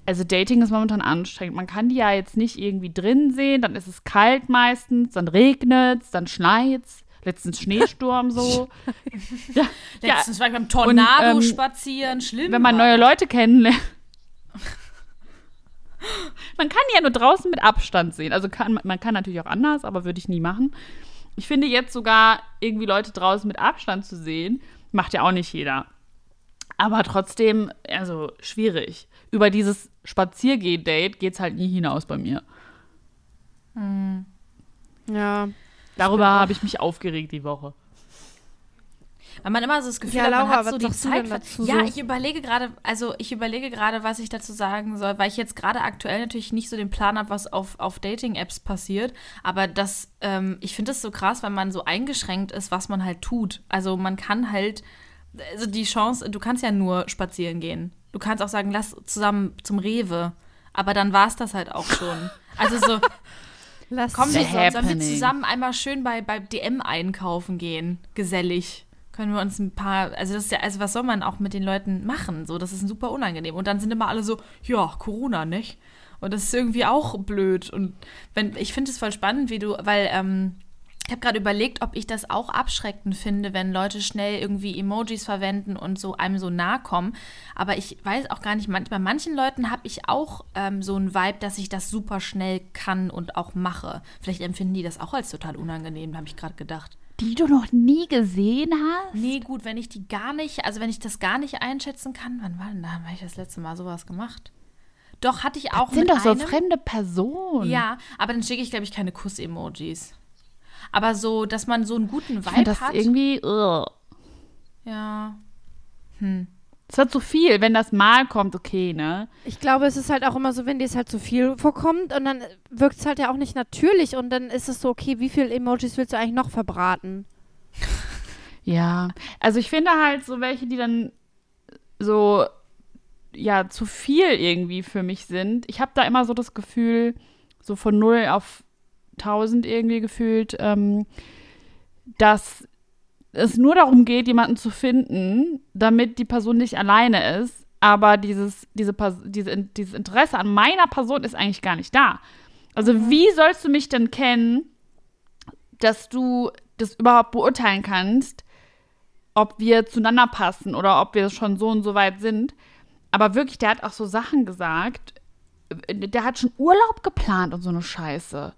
Also Dating ist momentan anstrengend. Man kann die ja jetzt nicht irgendwie drin sehen. Dann ist es kalt meistens, dann regnet es, dann schneit es. Letztens Schneesturm so. ja, ja, Letztens war ich beim Tornado Und, ähm, spazieren, schlimm. wenn man neue. Leute kennenlernt. Man kann die ja nur draußen mit Abstand sehen. Also kann, man kann natürlich auch anders, aber würde ich nie machen. Ich finde jetzt sogar irgendwie Leute draußen mit Abstand zu sehen, macht ja auch nicht jeder. Aber trotzdem, also schwierig. Über dieses Spaziergeh-Date geht es halt nie hinaus bei mir. Ja. Darüber habe ich mich aufgeregt die Woche. Weil man immer so das Gefühl Ja, hat, man Laura, hat so die Zeit. dazu ja, ich überlege gerade, also ich überlege gerade, was ich dazu sagen soll, weil ich jetzt gerade aktuell natürlich nicht so den Plan habe, was auf, auf Dating-Apps passiert. Aber das, ähm, ich finde das so krass, weil man so eingeschränkt ist, was man halt tut. Also man kann halt, also die Chance, du kannst ja nur spazieren gehen. Du kannst auch sagen, lass zusammen zum Rewe. Aber dann war es das halt auch schon. Also so, Lass Komm, sollen wir zusammen einmal schön bei, bei DM einkaufen gehen. Gesellig. Können wir uns ein paar, also das ist ja, also was soll man auch mit den Leuten machen? So, das ist super unangenehm. Und dann sind immer alle so, ja, Corona, nicht? Und das ist irgendwie auch blöd. Und wenn, ich finde es voll spannend, wie du, weil, ähm, ich habe gerade überlegt, ob ich das auch abschreckend finde, wenn Leute schnell irgendwie Emojis verwenden und so einem so nahe kommen. Aber ich weiß auch gar nicht, bei manchen Leuten habe ich auch ähm, so einen Vibe, dass ich das super schnell kann und auch mache. Vielleicht empfinden die das auch als total unangenehm, habe ich gerade gedacht. Die du noch nie gesehen hast? Nee, gut, wenn ich die gar nicht, also wenn ich das gar nicht einschätzen kann, wann war denn da, habe ich das letzte Mal sowas gemacht? Doch, hatte ich auch Das sind doch so einem. fremde Personen. Ja, aber dann schicke ich, glaube ich, keine Kuss-Emojis. Aber so, dass man so einen guten Ich Vibe das hat. irgendwie. ugh. Ja. Es wird zu viel, wenn das mal kommt, okay, ne? Ich glaube, es ist halt auch immer so, wenn dir es halt zu viel vorkommt und dann wirkt es halt ja auch nicht natürlich und dann ist es so, okay, wie viele Emojis willst du eigentlich noch verbraten? Ja. Also ich finde halt so welche, die dann so ja zu viel irgendwie für mich sind. Ich habe da immer so das Gefühl, so von 0 auf 1000 irgendwie gefühlt, ähm, dass es nur darum geht, jemanden zu finden, damit die Person nicht alleine ist. Aber dieses, diese, diese, dieses Interesse an meiner Person ist eigentlich gar nicht da. Also wie sollst du mich denn kennen, dass du das überhaupt beurteilen kannst, ob wir zueinander passen oder ob wir schon so und so weit sind. Aber wirklich, der hat auch so Sachen gesagt. Der hat schon Urlaub geplant und so eine Scheiße.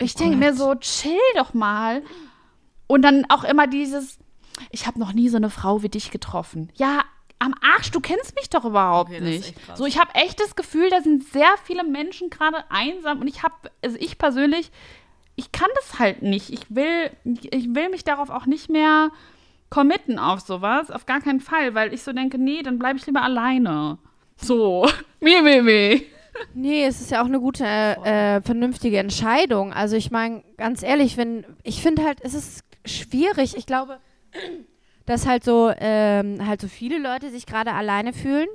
Ich denke mir so, chill doch mal. Und dann auch immer dieses, ich habe noch nie so eine Frau wie dich getroffen. Ja, am Arsch, du kennst mich doch überhaupt Okay, nicht. So, ich habe echt das Gefühl, da sind sehr viele Menschen gerade einsam und ich habe, also ich persönlich, ich kann das halt nicht. Ich will, ich will mich darauf auch nicht mehr committen auf sowas, auf gar keinen Fall, weil ich so denke, nee, dann bleibe ich lieber alleine. So, meh, meh, meh. Nee, es ist ja auch eine gute, äh, vernünftige Entscheidung. Also ich meine, ganz ehrlich, wenn ich finde halt, es ist schwierig. Ich glaube, dass halt so ähm, halt so viele Leute sich gerade alleine fühlen.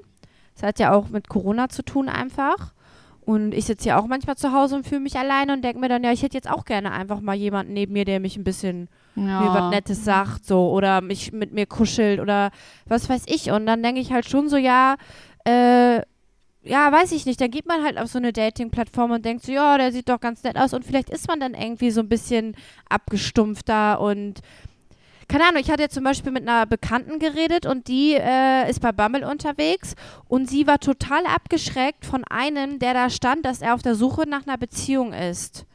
Das hat ja auch mit Corona zu tun einfach. Und ich sitze ja auch manchmal zu Hause und fühle mich alleine und denke mir dann, ja, ich hätte jetzt auch gerne einfach mal jemanden neben mir, der mich ein bisschen mir was Nettes sagt, so, oder mich mit mir kuschelt oder was weiß ich. Und dann denke ich halt schon so, ja, äh, ja, weiß ich nicht. Dann geht man halt auf so eine Dating-Plattform und denkt so, ja, der sieht doch ganz nett aus. Und vielleicht ist man dann irgendwie so ein bisschen abgestumpfter und keine Ahnung, ich hatte jetzt zum Beispiel mit einer Bekannten geredet und die äh, ist bei Bumble unterwegs und sie war total abgeschreckt von einem, der da stand, dass er auf der Suche nach einer Beziehung ist.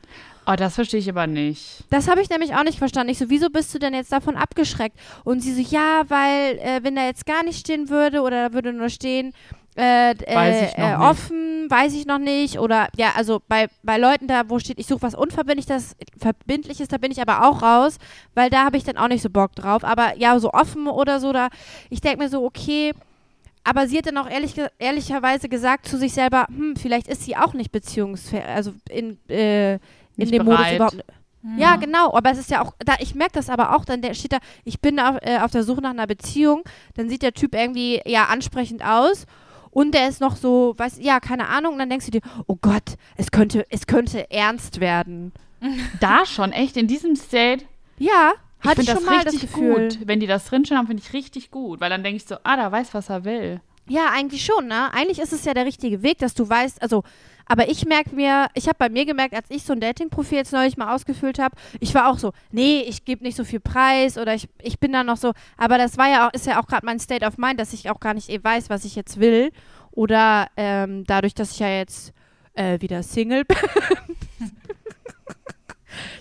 Oh, das verstehe ich aber nicht. Das habe ich nämlich auch nicht verstanden. Ich so, wieso bist du denn jetzt davon abgeschreckt? Und sie so, ja, weil äh, wenn da jetzt gar nicht stehen würde oder da würde nur stehen, äh, Weiß ich äh, noch äh, nicht. offen, weiß ich noch nicht. Oder ja, also bei, bei Leuten da, wo steht, ich suche was Unverbindliches, Verbindliches, da bin ich aber auch raus, weil da habe ich dann auch nicht so Bock drauf. Aber ja, so offen oder so, da, ich denke mir so, okay. Aber sie hat dann auch ehrlich, ehrlicherweise gesagt zu sich selber, hm, vielleicht ist sie auch nicht beziehungsfähig, also in, äh, in Nicht dem Modus bereit. überhaupt. Ja, genau, aber es ist ja auch, da, ich merke das aber auch, dann der steht da, ich bin auf, äh, auf der Suche nach einer Beziehung, dann sieht der Typ irgendwie ja ansprechend aus und der ist noch so, weiß, ja, keine Ahnung, und dann denkst du dir, oh Gott, es könnte, es könnte ernst werden. Da schon, echt, in diesem State. Ja, Ich hatte ich finde schon das mal das richtig Gefühl. gut. Wenn die das drinstehen haben, finde ich richtig gut. Weil dann denke ich so, ah, da weiß, was er will. Ja, eigentlich schon, ne? Eigentlich ist es ja der richtige Weg, dass du weißt, also, aber ich merke mir, ich habe bei mir gemerkt, als ich so ein Dating-Profil jetzt neulich mal ausgefüllt habe, ich war auch so, nee, ich gebe nicht so viel Preis oder ich, ich bin da noch so, aber das war ja auch, ist ja auch gerade mein State of Mind, dass ich auch gar nicht eh weiß, was ich jetzt will. Oder ähm, dadurch, dass ich ja jetzt äh, wieder Single bin.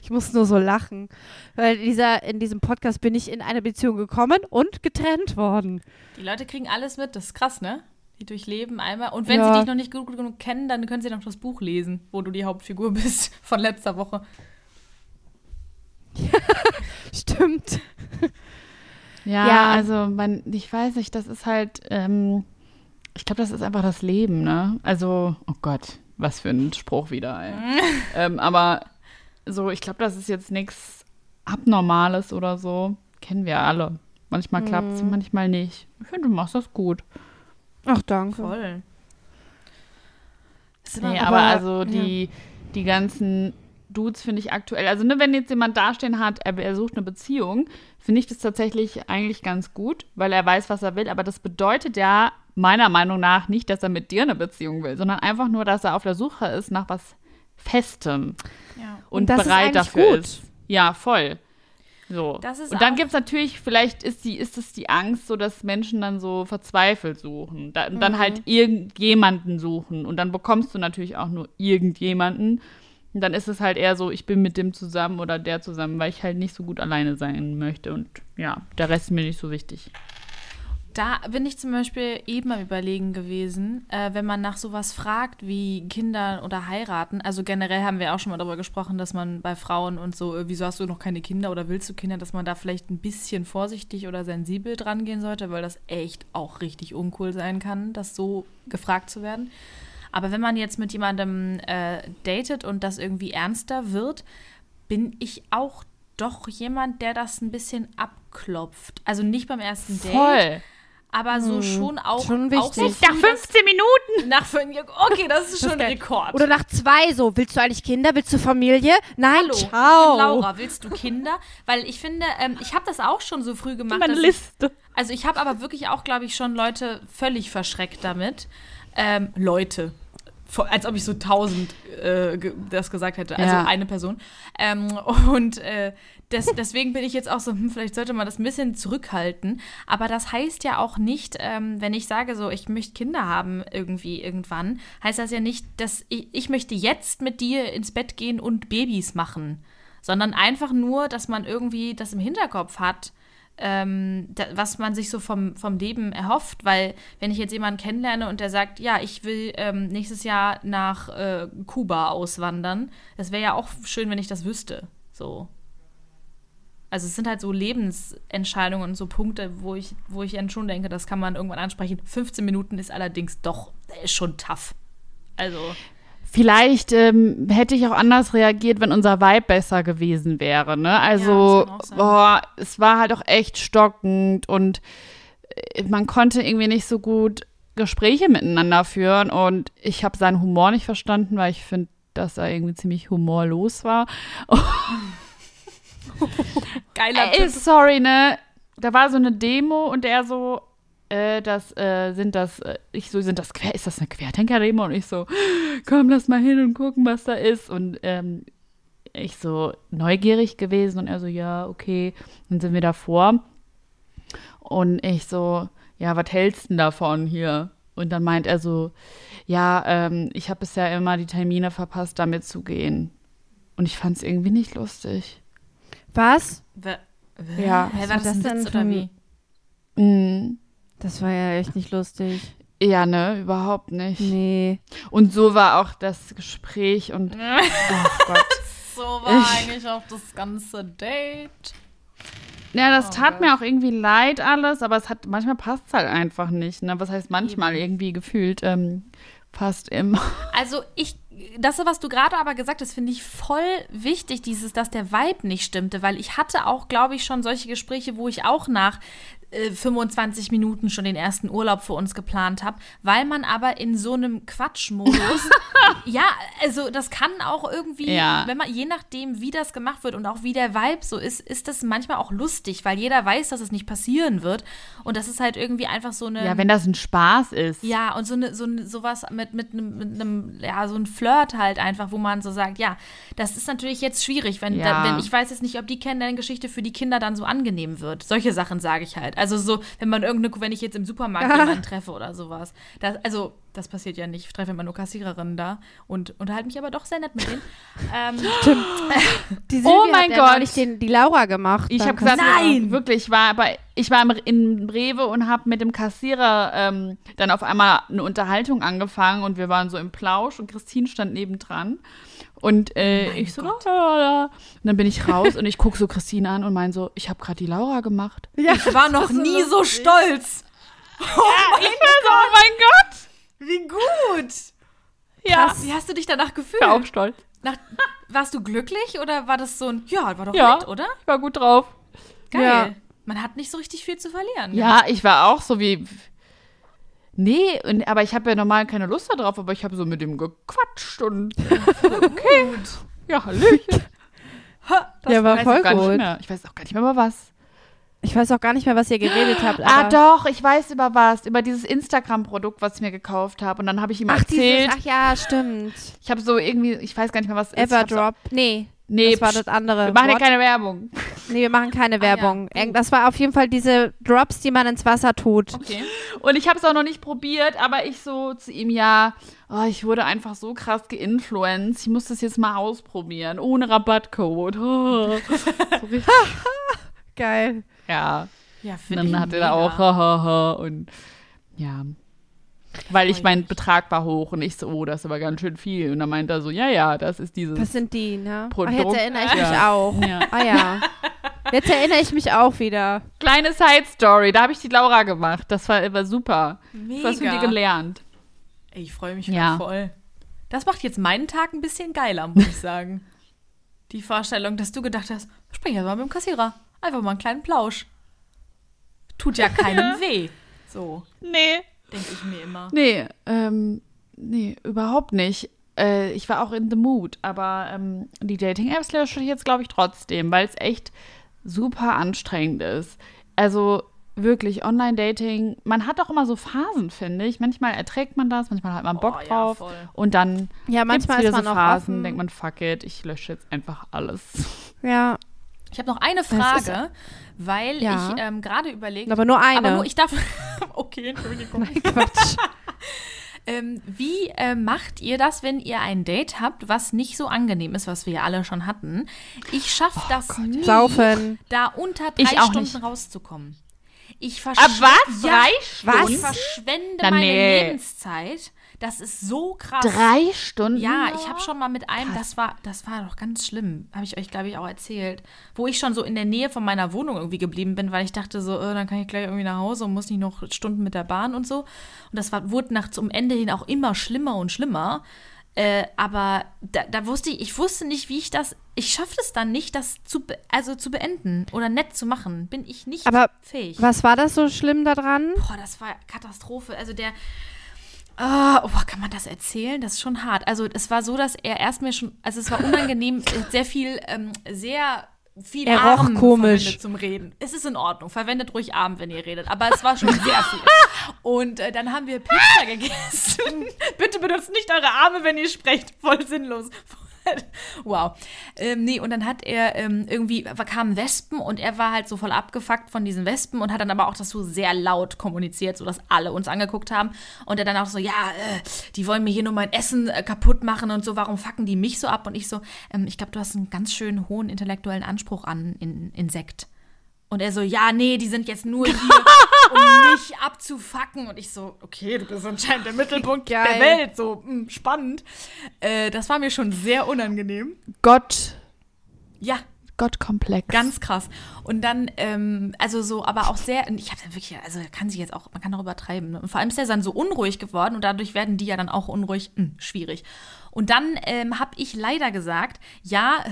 ich muss nur so lachen. Weil dieser, in diesem Podcast bin ich in eine Beziehung gekommen und getrennt worden. Die Leute kriegen alles mit, das ist krass, ne? Die durchleben einmal. Und wenn Ja. sie dich noch nicht gut genug kennen, dann können sie noch das Buch lesen, wo du die Hauptfigur bist von letzter Woche. Stimmt. Ja, Ja. also man, ich weiß nicht, das ist halt, ähm, ich glaube, das ist einfach das Leben, ne? Also, oh Gott, was für ein Spruch wieder, ey. ähm, aber so, ich glaube, das ist jetzt nichts Abnormales oder so. Kennen wir alle. Manchmal klappt es, manchmal nicht. Ich finde, du machst das gut. Ach, danke. Voll. Nee, aber, aber- also die, die ganzen Dudes finde ich aktuell, also ne, wenn jetzt jemand dastehen hat, er, er sucht eine Beziehung, finde ich das tatsächlich eigentlich ganz gut, weil er weiß, was er will. Aber das bedeutet ja meiner Meinung nach nicht, dass er mit dir eine Beziehung will, sondern einfach nur, dass er auf der Suche ist nach was Festem ja. und, Und das ist bereit dafür gut. ist. Ja, voll. So. Und dann gibt es natürlich, vielleicht ist die, ist es die Angst, so dass Menschen dann so verzweifelt suchen. Da, Mhm. Dann halt irgendjemanden suchen. Und dann bekommst du natürlich auch nur irgendjemanden. Und dann ist es halt eher so, ich bin mit dem zusammen oder der zusammen, weil ich halt nicht so gut alleine sein möchte. Und ja, der Rest ist mir nicht so wichtig. Da bin ich zum Beispiel eben am Überlegen gewesen, äh, wenn man nach sowas fragt wie Kinder oder heiraten. Also generell haben wir auch schon mal darüber gesprochen, dass man bei Frauen und so, äh, wieso hast du noch keine Kinder oder willst du Kinder, dass man da vielleicht ein bisschen vorsichtig oder sensibel dran gehen sollte, weil das echt auch richtig uncool sein kann, das so gefragt zu werden. Aber wenn man jetzt mit jemandem äh, datet und das irgendwie ernster wird, bin ich auch doch jemand, der das ein bisschen abklopft. Also nicht beim ersten Date, Voll. Aber so schon auch, Schon auch so wichtig. Nach früh, 15 Minuten. nach okay, das ist schon ein. Rekord. Oder nach zwei so, willst du eigentlich Kinder? Willst du Familie? Nein, Hallo, ich bin ciao. Laura, willst du Kinder? Weil ich finde, ähm, ich habe das auch schon so früh gemacht. Meine dass ich, Liste. also ich habe aber wirklich auch, glaube ich, schon Leute völlig verschreckt damit. Ähm, Leute. Als ob ich so tausend äh, das gesagt hätte. Also Ja. eine Person. Ähm, und äh, des, deswegen bin ich jetzt auch so, hm, vielleicht sollte man das ein bisschen zurückhalten. Aber das heißt ja auch nicht, ähm, wenn ich sage so, ich möchte Kinder haben irgendwie irgendwann, heißt das ja nicht, dass ich, ich möchte jetzt mit dir ins Bett gehen und Babys machen. Sondern einfach nur, dass man irgendwie das im Hinterkopf hat, ähm, da, was man sich so vom, vom Leben erhofft. Weil wenn ich jetzt jemanden kennenlerne und der sagt, ja, ich will ähm, nächstes Jahr nach äh, Kuba auswandern, das wäre ja auch schön, wenn ich das wüsste. So. Also es sind halt so Lebensentscheidungen und so Punkte, wo ich, wo ich dann schon denke, das kann man irgendwann ansprechen. 15 Minuten ist allerdings doch, ist schon tough. Also, Vielleicht ähm, hätte ich auch anders reagiert, wenn unser Vibe besser gewesen wäre. Ne? Also, sein. boah, es war halt auch echt stockend und äh, man konnte irgendwie nicht so gut Gespräche miteinander führen und ich habe seinen Humor nicht verstanden, weil ich finde, dass er irgendwie ziemlich humorlos war. geiler Ey, Tipp. sorry, ne? Da war so eine Demo und er so, äh, das äh, sind das, äh, ich so, sind das Quer, ist das eine Querdenker-Demo? Und ich so, komm, lass mal hin und gucken, was da ist. Und ähm, ich so neugierig gewesen und er so, ja, okay. Dann sind wir davor. Und ich so, ja, was hältst du denn davon hier? Und dann meint er so, ja, ähm, ich habe bisher immer die Termine verpasst, damit zu gehen. Und ich fand es irgendwie nicht lustig. Was? Wer- Ja. Hä, Was war war das denn oder ein- wie? Mm. Das war ja echt nicht lustig. Ja, ne, überhaupt nicht. Nee. Und so war auch das Gespräch und oh Gott. So war eigentlich auch das ganze Date. Ja, das Oh tat Gott. mir auch irgendwie leid alles, aber es hat manchmal passt es halt einfach nicht. Ne? Was heißt manchmal irgendwie gefühlt ähm, fast immer. Also ich, das, was du gerade aber gesagt hast, finde ich voll wichtig, dieses, dass der Vibe nicht stimmte, weil ich hatte auch, glaube ich, schon solche Gespräche, wo ich auch nach äh, 25 Minuten schon den ersten Urlaub für uns geplant habe, weil man aber in so einem Quatschmodus, ja, also das kann auch irgendwie, Ja. wenn man, je nachdem, wie das gemacht wird und auch wie der Vibe so ist, ist das manchmal auch lustig, weil jeder weiß, dass es nicht passieren wird und das ist halt irgendwie einfach so eine. Ja, wenn das ein Spaß ist. Ja, und so eine, so eine, sowas mit, mit einem, mit einem, ja, so ein Flirt halt einfach, wo man so sagt, ja, das ist natürlich jetzt schwierig, wenn, Ja. da, wenn ich weiß jetzt nicht, ob die Kennenlerngeschichte für die Kinder dann so angenehm wird. Solche Sachen sage ich halt. Also so, wenn man irgendeine, wenn ich jetzt im Supermarkt jemanden treffe oder sowas. Das, also, das passiert ja nicht. Ich treffe immer nur Kassiererinnen da und unterhalte mich aber doch sehr nett mit denen. ähm, Die Oh mein hat ja Gott. neulich den, die Laura gemacht. Ich habe gesagt, Nein! wirklich, ich war, bei, ich war im, in Rewe und habe mit dem Kassierer ähm, dann auf einmal eine Unterhaltung angefangen und wir waren so im Plausch und Christine stand nebendran. Und äh, ich so, la, la. und dann bin ich raus und ich gucke so Christine an und meine so, ich habe gerade die Laura gemacht. Ja, ich war noch nie so stolz. ich war so, oh mein Gott. Wie gut! Ja, Krass, wie hast du dich danach ich gefühlt? war auch stolz. Nach, warst du glücklich oder war das so ein, ja, war doch Ja. nett, oder? Ich war gut drauf. Geil. Ja. Man hat nicht so richtig viel zu verlieren. Ja, ich war auch so wie. Nee, und, aber ich habe ja normal keine Lust darauf, aber ich habe so mit ihm gequatscht und. okay. Ja, Hallöchen. ja, war Ich weiß voll gut. mehr. Ich weiß auch gar nicht mehr über was. Ich weiß auch gar nicht mehr, was ihr geredet habt. Ah, doch, ich weiß über was. Über dieses Instagram-Produkt, was ich mir gekauft habe. Und dann habe ich ihm Ach, erzählt. dieses, ach ja, stimmt. ich habe so irgendwie, ich weiß gar nicht mehr, was es ist. Everdrop. Nee, Nee, das war das andere. wir machen ja What? keine Werbung. Nee, wir machen keine ja. Werbung. Irgend- Das war auf jeden Fall diese Drops, die man ins Wasser tut. Okay. Und ich habe es auch noch nicht probiert, aber ich so zu ihm, ja, oh, ich wurde einfach so krass geinfluenced. Ich muss das jetzt mal ausprobieren. Ohne Rabattcode. Oh. so. Geil. Ja. Ja, Und finde ich dann hat er auch, hahaha, und ja. Weil ich mein Betrag war hoch und ich so, oh, das ist aber ganz schön viel. Und dann meint er so, ja, ja, das ist dieses. Das sind die, ne? Ach, Produkt. jetzt erinnere ich mich Ja. auch. ja. Ah ja. Jetzt erinnere ich mich auch wieder. Kleine Side Story, da habe ich die Laura gemacht. Das war, war super. Mega. Was mit dir gelernt? Ey, ich freue mich Ja. voll. Das macht jetzt meinen Tag ein bisschen geiler, muss ich sagen. Die Vorstellung, dass du gedacht hast, sprich ja mal mit dem Kassierer. Einfach mal einen kleinen Plausch. Tut ja keinem weh. So, Nee. Denke ich mir immer. Nee, ähm, nee, überhaupt nicht. Äh, ich war auch in the mood, aber ähm, die Dating-Apps lösche ich jetzt, glaube ich, trotzdem, weil es echt super anstrengend ist. Also wirklich, Online-Dating, man hat auch immer so Phasen, finde ich. Manchmal erträgt man das, manchmal hat man Bock Oh, ja, drauf. voll. und dann Ja, gibt's manchmal wieder ist man so Phasen, offen. denkt man, fuck it, ich lösche jetzt einfach alles. Ja, Ich habe noch eine ist- Frage, weil Ja. ich ähm, gerade überlegt aber nur eine. Aber nur, ich darf. okay, Entschuldigung. Quatsch. Ähm, wie äh, macht ihr das, wenn ihr ein Date habt, was nicht so angenehm ist, was wir ja alle schon hatten? Ich schaffe das nie, Saufen. da unter drei Ich Stunden nicht. rauszukommen. Ich Aber verschwende was? Ja, Drei ich Stunden? verschwende Na, meine nee. Lebenszeit. Das ist so krass. Drei Stunden? Ja, ich habe schon mal mit einem, das war, das war doch ganz schlimm, habe ich euch, glaube ich, auch erzählt, wo ich schon so in der Nähe von meiner Wohnung irgendwie geblieben bin, weil ich dachte so, äh, dann kann ich gleich irgendwie nach Hause und muss nicht noch Stunden mit der Bahn und so. Und das war, wurde nach zum Ende hin auch immer schlimmer und schlimmer. Äh, aber da, da wusste ich, ich wusste nicht, wie ich das, ich schaffe es dann nicht, das zu, also zu beenden oder nett zu machen. Bin ich nicht Aber fähig. Was war das so schlimm daran? Boah, das war Katastrophe. Also der. Ah, oh, kann man das erzählen? Das ist schon hart. Also es war so, dass er erst mir schon, also es war unangenehm, sehr viel, ähm, sehr viel Er roch Arm komisch. zum Reden. Es ist in Ordnung, verwendet ruhig Arm, wenn ihr redet, aber es war schon sehr viel. Und äh, dann haben wir Pizza gegessen. Bitte benutzt nicht eure Arme, wenn ihr sprecht. Voll sinnlos. Wow. Ähm, nee, und dann hat er ähm, irgendwie, kamen Wespen und er war halt so voll abgefuckt von diesen Wespen und hat dann aber auch das so sehr laut kommuniziert, sodass alle uns angeguckt haben. Und er dann auch so, ja, äh, die wollen mir hier nur mein Essen äh, kaputt machen und so, warum fucken die mich so ab? Und ich so, ähm, ich glaube, du hast einen ganz schön hohen intellektuellen Anspruch an in, Insekt. Und er so, ja, nee, die sind jetzt nur hier, um mich abzufacken. Und ich so, okay, du bist anscheinend der Mittelpunkt Geil. der Welt. So, mh, spannend. Äh, das war mir schon sehr unangenehm. Gott, Ja, Gottkomplex. ganz krass. Und dann, ähm, also so, aber auch sehr, und ich habe dann wirklich, also kann sich jetzt auch, man kann auch übertreiben. Ne? Und vor allem ist er dann so unruhig geworden und dadurch werden die ja dann auch unruhig. Hm, schwierig. Und dann ähm, habe ich leider gesagt, ja,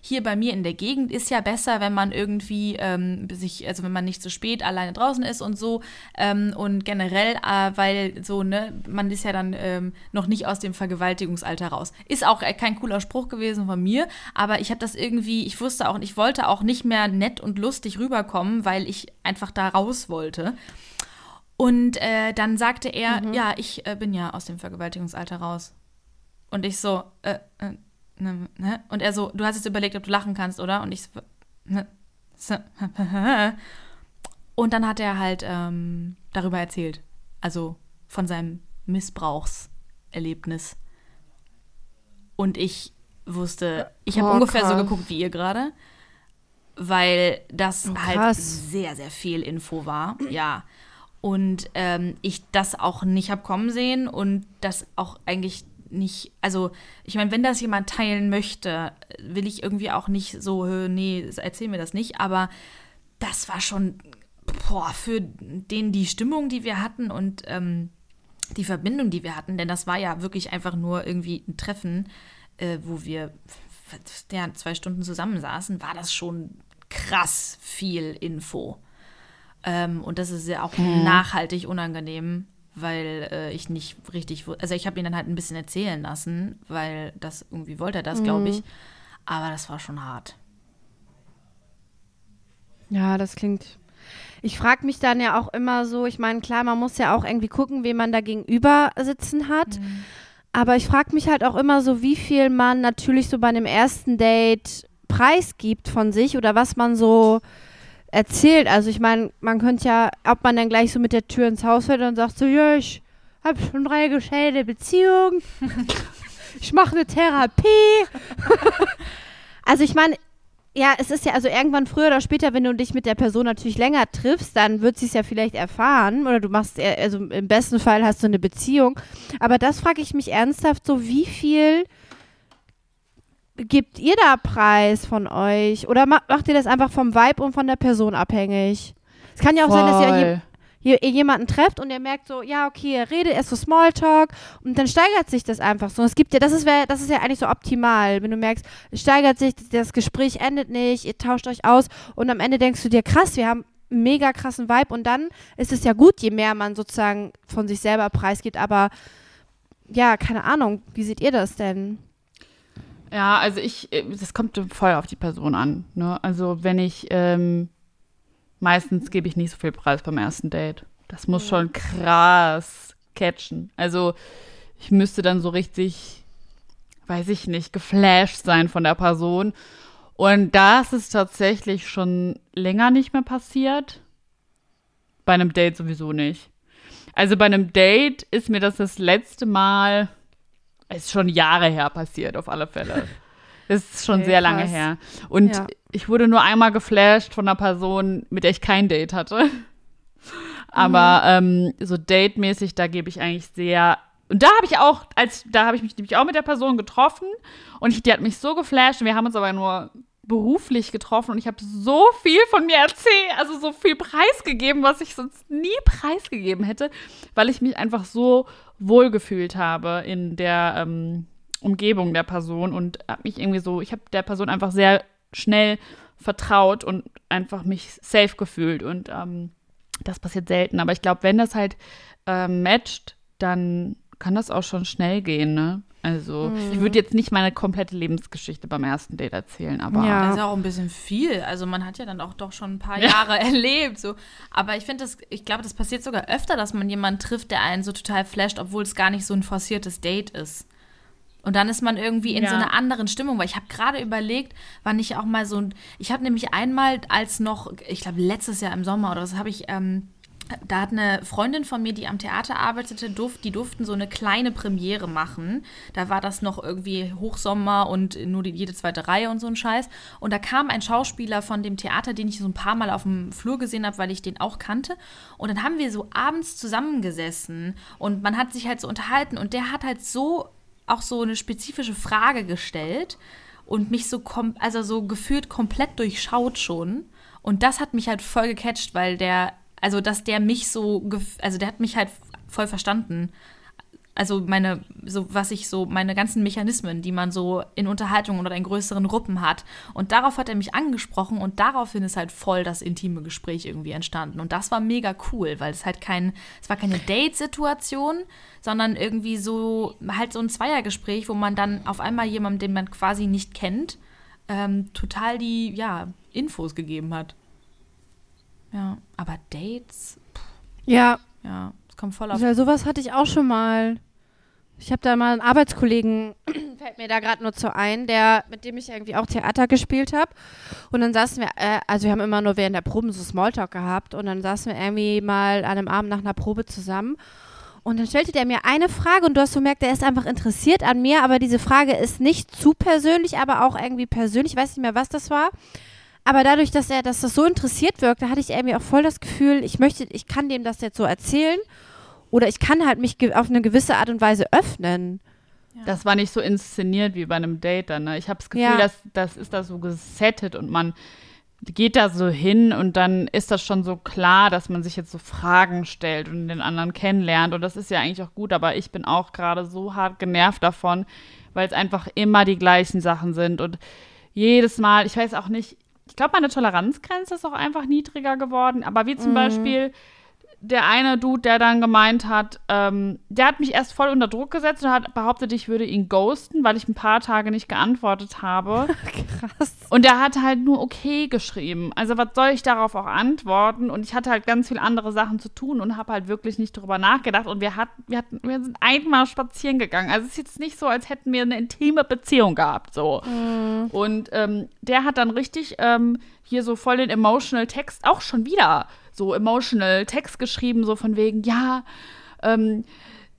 hier bei mir in der Gegend ist ja besser, wenn man irgendwie ähm, sich, also wenn man nicht zu spät alleine draußen ist und so. Ähm, und generell, äh, weil so, ne, man ist ja dann ähm, noch nicht aus dem Vergewaltigungsalter raus. Ist auch kein cooler Spruch gewesen von mir, aber ich habe das irgendwie, ich wusste auch, ich wollte auch nicht mehr nett und lustig rüberkommen, weil ich einfach da raus wollte. Und äh, dann sagte er, mhm. ja, ich äh, bin ja aus dem Vergewaltigungsalter raus. Und ich so, äh, äh, ne, ne? Und er so, du hast jetzt überlegt, ob du lachen kannst, oder? Und ich so, ne, so Und dann hat er halt ähm, darüber erzählt. Also von seinem Missbrauchserlebnis. Und ich wusste, ich habe oh, ungefähr krass. so geguckt wie ihr gerade, weil das oh, halt sehr, sehr viel Info war. Ja und ähm, ich das auch nicht habe kommen sehen und das auch eigentlich nicht, also ich meine, wenn das jemand teilen möchte, will ich irgendwie auch nicht so, nee, erzähl mir das nicht, aber das war schon, boah, für den die Stimmung, die wir hatten und ähm, die Verbindung, die wir hatten, denn das war ja wirklich einfach nur irgendwie ein Treffen, äh, wo wir ja, zwei Stunden zusammensaßen, war das schon krass viel Info. Ähm, und das ist ja auch hm. nachhaltig unangenehm, weil äh, ich nicht richtig, also ich habe ihn dann halt ein bisschen erzählen lassen, weil das irgendwie wollte er das, glaube hm. ich. Aber das war schon hart. Ja, das klingt. Ich frage mich dann ja auch immer so, ich meine, klar, man muss ja auch irgendwie gucken, wen man da gegenüber sitzen hat. Mhm. Aber ich frage mich halt auch immer so, wie viel man natürlich so bei einem ersten Date preisgibt von sich oder was man so erzählt. Also ich meine, man könnte ja, ob man dann gleich so mit der Tür ins Haus fällt und sagt so, ja, ich habe schon drei gescheite Beziehungen. ich mache eine Therapie. also ich meine, ja, es ist ja, also irgendwann früher oder später, wenn du dich mit der Person natürlich länger triffst, dann wird sie es ja vielleicht erfahren oder du machst, also im besten Fall hast du eine Beziehung. Aber das frage ich mich ernsthaft so, wie viel gebt ihr da Preis von euch? Oder macht ihr das einfach vom Vibe und von der Person abhängig? Es kann ja auch Voll. sein, dass ihr, je, ihr, ihr, jemanden trefft und ihr merkt so, ja, okay, er redet erst so Smalltalk und dann steigert sich das einfach so. Es gibt ja, das ist, das ist ja eigentlich so optimal, wenn du merkst, es steigert sich, das Gespräch endet nicht, ihr tauscht euch aus und am Ende denkst du dir, krass, wir haben einen mega krassen Vibe und dann ist es ja gut, je mehr man sozusagen von sich selber preisgibt, aber ja, keine Ahnung, wie seht ihr das denn? Ja, also ich, äh, das kommt voll auf die Person an. Ne? Also wenn ich, ähm, meistens gebe ich nicht so viel Preis beim ersten Date. Das muss schon krass catchen. Also ich müsste dann so richtig, weiß ich nicht, geflasht sein von der Person. Und das ist tatsächlich schon länger nicht mehr passiert. Bei einem Date sowieso nicht. Also bei einem Date ist mir das das letzte Mal es ist schon Jahre her passiert, auf alle Fälle. Es ist schon okay, sehr lange her. Und ja. ich wurde nur einmal geflasht von einer Person, mit der ich kein Date hatte. Aber mhm. ähm, so datemäßig, da gebe ich eigentlich sehr. Und da habe ich auch, als da habe ich mich nämlich auch mit der Person getroffen und ich, die hat mich so geflasht und wir haben uns aber nur beruflich getroffen und ich habe so viel von mir erzählt, also so viel preisgegeben, was ich sonst nie preisgegeben hätte, weil ich mich einfach so wohlgefühlt habe in der ähm, Umgebung der Person und habe mich irgendwie so, ich habe der Person einfach sehr schnell vertraut und einfach mich safe gefühlt und ähm, das passiert selten. Aber ich glaube, wenn das halt ähm, matcht, dann kann das auch schon schnell gehen, ne? Also, mhm. ich würde jetzt nicht meine komplette Lebensgeschichte beim ersten Date erzählen, aber. Ja, das ist auch ein bisschen viel. Also, man hat ja dann auch doch schon ein paar ja. Jahre erlebt. So. Aber ich finde das, ich glaube, das passiert sogar öfter, dass man jemanden trifft, der einen so total flasht, obwohl es gar nicht so ein forciertes Date ist. Und dann ist man irgendwie in ja. so einer anderen Stimmung, weil ich habe gerade überlegt, wann ich auch mal so ein. Ich habe nämlich einmal als noch, ich glaube, letztes Jahr im Sommer oder was, habe ich. Ähm, da hat eine Freundin von mir, die am Theater arbeitete, durft, die durften so eine kleine Premiere machen. Da war das noch irgendwie Hochsommer und nur die, jede zweite Reihe und so ein Scheiß. Und da kam ein Schauspieler von dem Theater, den ich so ein paar Mal auf dem Flur gesehen habe, weil ich den auch kannte. Und dann haben wir so abends zusammengesessen und man hat sich halt so unterhalten und der hat halt so auch so eine spezifische Frage gestellt und mich so, also so gefühlt komplett durchschaut schon. Und das hat mich halt voll gecatcht, weil der also, dass der mich so, also der hat mich halt voll verstanden. Also meine, so was ich so, meine ganzen Mechanismen, die man so in Unterhaltungen oder in größeren Gruppen hat. Und darauf hat er mich angesprochen und daraufhin ist halt voll das intime Gespräch irgendwie entstanden. Und das war mega cool, weil es halt kein, es war keine Date-Situation, sondern irgendwie so, halt so ein Zweiergespräch, wo man dann auf einmal jemandem, den man quasi nicht kennt, ähm, total die, ja, Infos gegeben hat. Ja, aber Dates, Ja, ja, es kommt voll auf. ja, sowas hatte ich auch schon mal. Ich habe da mal einen Arbeitskollegen, fällt mir da gerade nur zu ein, der, mit dem ich irgendwie auch Theater gespielt habe. Und dann saßen wir, äh, also wir haben immer nur während der Proben so Smalltalk gehabt und dann saßen wir irgendwie mal an einem Abend nach einer Probe zusammen. Und dann stellte der mir eine Frage und du hast so gemerkt, der ist einfach interessiert an mir, aber diese Frage ist nicht zu persönlich, aber auch irgendwie persönlich. Ich weiß nicht mehr, was das war. Aber dadurch, dass er, dass das so interessiert wirkte, hatte ich irgendwie auch voll das Gefühl, ich möchte, ich kann dem das jetzt so erzählen oder ich kann halt mich auf eine gewisse Art und Weise öffnen. Das war nicht so inszeniert wie bei einem Date dann. Ne? Ich habe das Gefühl, Ja. dass das ist da so gesettet und man geht da so hin und dann ist das schon so klar, dass man sich jetzt so Fragen stellt und den anderen kennenlernt. Und das ist ja eigentlich auch gut, aber ich bin auch gerade so hart genervt davon, weil es einfach immer die gleichen Sachen sind. Und jedes Mal, ich weiß auch nicht, ich glaube, meine Toleranzgrenze ist auch einfach niedriger geworden. Aber wie zum Beispiel der eine Dude, der dann gemeint hat, ähm, der hat mich erst voll unter Druck gesetzt und hat behauptet, ich würde ihn ghosten, weil ich ein paar Tage nicht geantwortet habe. Krass. Und der hat halt nur okay geschrieben. Also was soll ich darauf auch antworten? Und ich hatte halt ganz viele andere Sachen zu tun und habe halt wirklich nicht drüber nachgedacht. Und wir hatten, wir hatten, wir sind einmal spazieren gegangen. Also es ist jetzt nicht so, als hätten wir eine intime Beziehung gehabt. So. Und ähm, der hat dann richtig ähm, hier so voll den emotional Text auch schon wieder so emotional Text geschrieben, so von wegen, ja, ähm,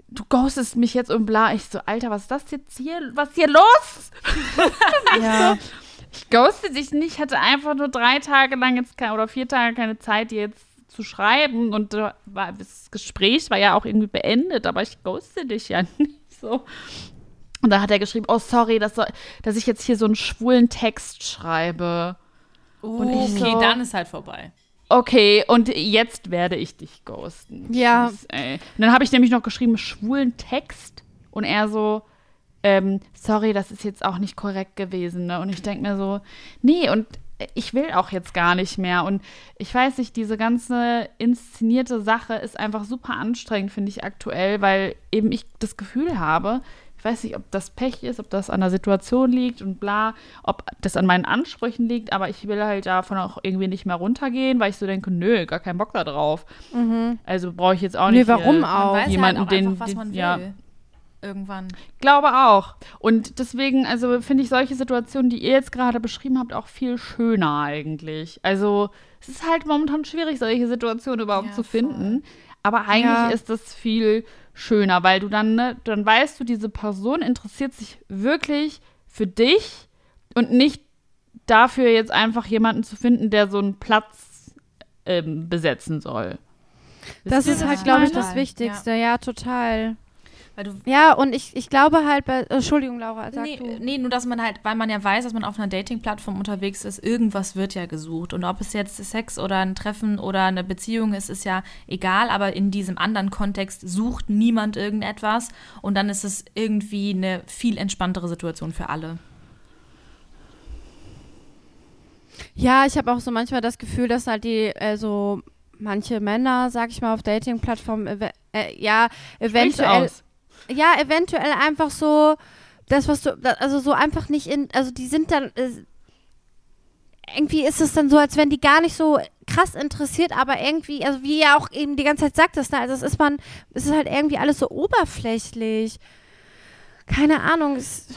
du ghostest mich jetzt und bla. Ich so, Alter, was ist das jetzt hier? Was ist hier los? Ja. Ich ghoste dich nicht, hatte einfach nur drei Tage lang jetzt keine, oder vier Tage keine Zeit, dir jetzt zu schreiben. Und äh, war, das Gespräch war ja auch irgendwie beendet, aber ich ghoste dich ja nicht so. Und da hat er geschrieben, oh sorry, dass, dass ich jetzt hier so einen schwulen Text schreibe. Und ich okay, so- dann ist halt vorbei. Okay, und jetzt werde ich dich ghosten. Ja. Ey. Und dann habe ich nämlich noch geschrieben, schwulen Text. Und er so, ähm, sorry, das ist jetzt auch nicht korrekt gewesen. Ne? Und ich denke mir so, nee, und ich will auch jetzt gar nicht mehr. Und ich weiß nicht, diese ganze inszenierte Sache ist einfach super anstrengend, finde ich aktuell, weil eben ich das Gefühl habe, ich weiß nicht, ob das Pech ist, ob das an der Situation liegt und bla, ob das an meinen Ansprüchen liegt, aber ich will halt davon auch irgendwie nicht mehr runtergehen, weil ich so denke, nö, gar keinen Bock da drauf. Also brauche ich jetzt auch nicht. warum hier- Man auch? jemanden, halt auch den- einfach, was den- man will. ja. Irgendwann. Glaube auch. Und deswegen, also finde ich solche Situationen, die ihr jetzt gerade beschrieben habt, auch viel schöner eigentlich. Also es ist halt momentan schwierig, solche Situationen überhaupt Ja, zu finden. Aber eigentlich Ja. ist das viel schöner, weil du dann, ne, dann weißt du, diese Person interessiert sich wirklich für dich und nicht dafür jetzt einfach jemanden zu finden, der so einen Platz ähm, besetzen soll. Das Wisst ihr, ist halt, glaube ich, das Wichtigste. Ja, total. Weil du Ja, und ich, ich glaube halt bei. äh, Entschuldigung, Laura, sag Nee, du. nee, nur dass man halt, weil man ja weiß, dass man auf einer Dating-Plattform unterwegs ist, irgendwas wird ja gesucht. Und ob es jetzt Sex oder ein Treffen oder eine Beziehung ist, ist ja egal, aber in diesem anderen Kontext sucht niemand irgendetwas und dann ist es irgendwie eine viel entspanntere Situation für alle. Ja, ich habe auch so manchmal das Gefühl, dass halt die, also manche Männer, sag ich mal, auf Dating-Plattformen, ev äh, ja, Sprich's eventuell, aus. Ja, eventuell einfach so, das, was du, also so einfach nicht in, also die sind dann, äh, irgendwie ist es dann so, als wenn die gar nicht so krass interessiert, aber irgendwie, also wie ihr auch eben die ganze Zeit sagtest, ne, also es ist man, es ist halt irgendwie alles so oberflächlich. Keine Ahnung, es,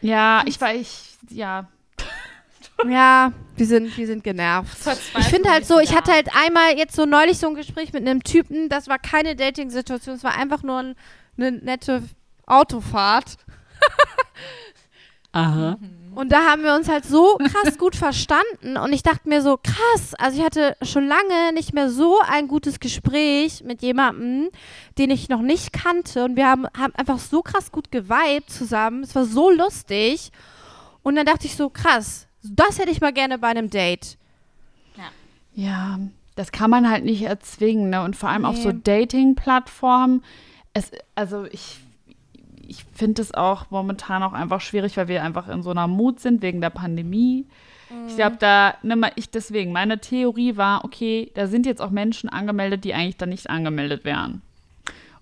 Ja, ich war, ich, ja. ja, wir sind, wir sind genervt. Ich finde halt so, ich hatte halt einmal jetzt so neulich so ein Gespräch mit einem Typen, das war keine Dating-Situation, es war einfach nur ein, eine nette Autofahrt. Aha. Und da haben wir uns halt so krass gut verstanden und ich dachte mir so, krass, also ich hatte schon lange nicht mehr so ein gutes Gespräch mit jemandem, den ich noch nicht kannte und wir haben, haben einfach so krass gut geweibt zusammen, es war so lustig und dann dachte ich so, krass, das hätte ich mal gerne bei einem Date. Ja, das kann man halt nicht erzwingen, ne? Und vor allem auf so Nee. Dating-Plattformen. Es, also ich ich finde es auch momentan auch einfach schwierig, weil wir einfach in so einer Mut sind wegen der Pandemie. Ich glaube, da, ne, mal, ich deswegen, meine Theorie war, okay, da sind jetzt auch Menschen angemeldet, die eigentlich dann nicht angemeldet wären.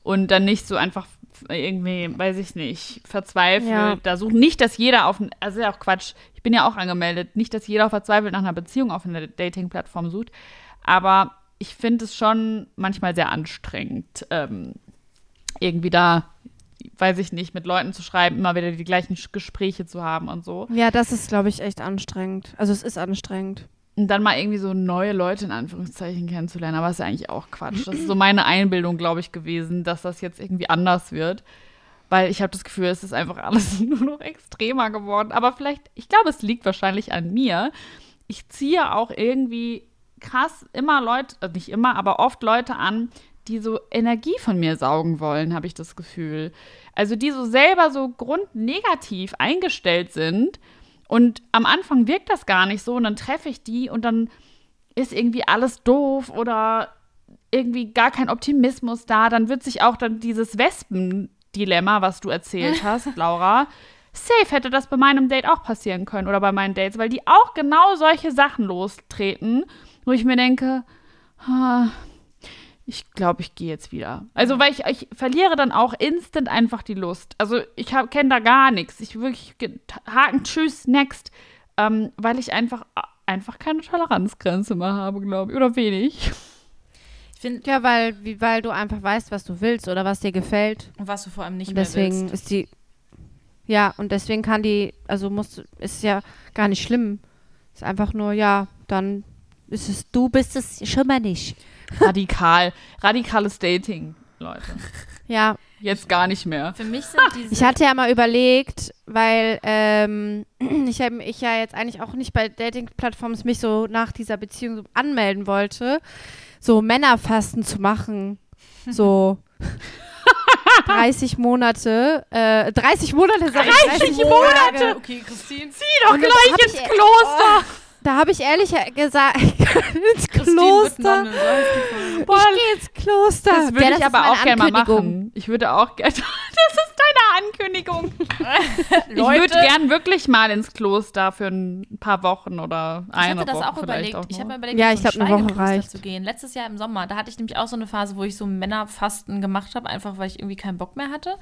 Und dann nicht so einfach irgendwie, weiß ich nicht, verzweifelt Ja. da suchen. Nicht, dass jeder auf, also ja auch Quatsch, ich bin ja auch angemeldet, nicht, dass jeder verzweifelt nach einer Beziehung auf einer Dating-Plattform sucht, aber ich finde es schon manchmal sehr anstrengend, ähm, irgendwie da, weiß ich nicht, mit Leuten zu schreiben, immer wieder die gleichen Gespräche zu haben und so. Ja, das ist, glaube ich, echt anstrengend. Also es ist anstrengend. Und dann mal irgendwie so neue Leute in Anführungszeichen kennenzulernen, aber ist ja eigentlich auch Quatsch. Das ist so meine Einbildung, glaube ich, gewesen, dass das jetzt irgendwie anders wird. Weil ich habe das Gefühl, es ist einfach alles nur noch extremer geworden. Aber vielleicht, ich glaube, es liegt wahrscheinlich an mir. Ich ziehe auch irgendwie krass immer Leute, nicht immer, aber oft Leute an, die so Energie von mir saugen wollen, habe ich das Gefühl. Also die so selber so grundnegativ eingestellt sind. Und am Anfang wirkt das gar nicht so und dann treffe ich die und dann ist irgendwie alles doof oder irgendwie gar kein Optimismus da. Dann wird sich auch dann dieses Wespen-Dilemma, was du erzählt hast, Laura, safe hätte das bei meinem Date auch passieren können oder bei meinen Dates, weil die auch genau solche Sachen lostreten, wo ich mir denke, ah, ich glaube, ich gehe jetzt wieder. Also, weil ich, ich verliere dann auch instant einfach die Lust. Also, ich kenne da gar nichts. Ich wirklich Haken, tschüss, next. Ähm, weil ich einfach, einfach keine Toleranzgrenze mehr habe, glaube ich. Oder wenig. Ich finde, Ja, weil, wie, weil du einfach weißt, was du willst oder was dir gefällt. was du vor allem nicht Und mehr deswegen willst. ist die. Ja, und deswegen kann die, also muss, ist ja gar nicht schlimm. Ist einfach nur, ja, dann ist es, du bist es schon mal nicht. Radikal. Radikales Dating, Leute. Ja, Jetzt gar nicht mehr. Für mich sind diese. ich hatte ja mal überlegt, weil ähm, ich, hab- ich ja jetzt eigentlich auch nicht bei Dating-Plattformen mich so nach dieser Beziehung so anmelden wollte, so Männerfasten zu machen. So 30 Monate, äh, 30 Monate, sag ich, 30 Monate. Okay, Christine. Zieh doch gleich ins Kloster. Da habe ich ehrlich gesagt, ins Kloster. Boah, ich gehe ins Kloster. Das würde Ja, ich aber auch gerne mal machen. Ich würde auch gerne. Das ist deine Ankündigung. Ich würde gern wirklich mal ins Kloster für ein paar Wochen oder Ich eine hatte das Woche auch überlegt. auch ich habe mir überlegt, Ja, in ich so ein glaub, eine Woche reicht. zu gehen. Letztes Jahr im Sommer, da hatte ich nämlich auch so eine Phase, wo ich so Männerfasten gemacht habe, einfach weil ich irgendwie keinen Bock mehr hatte.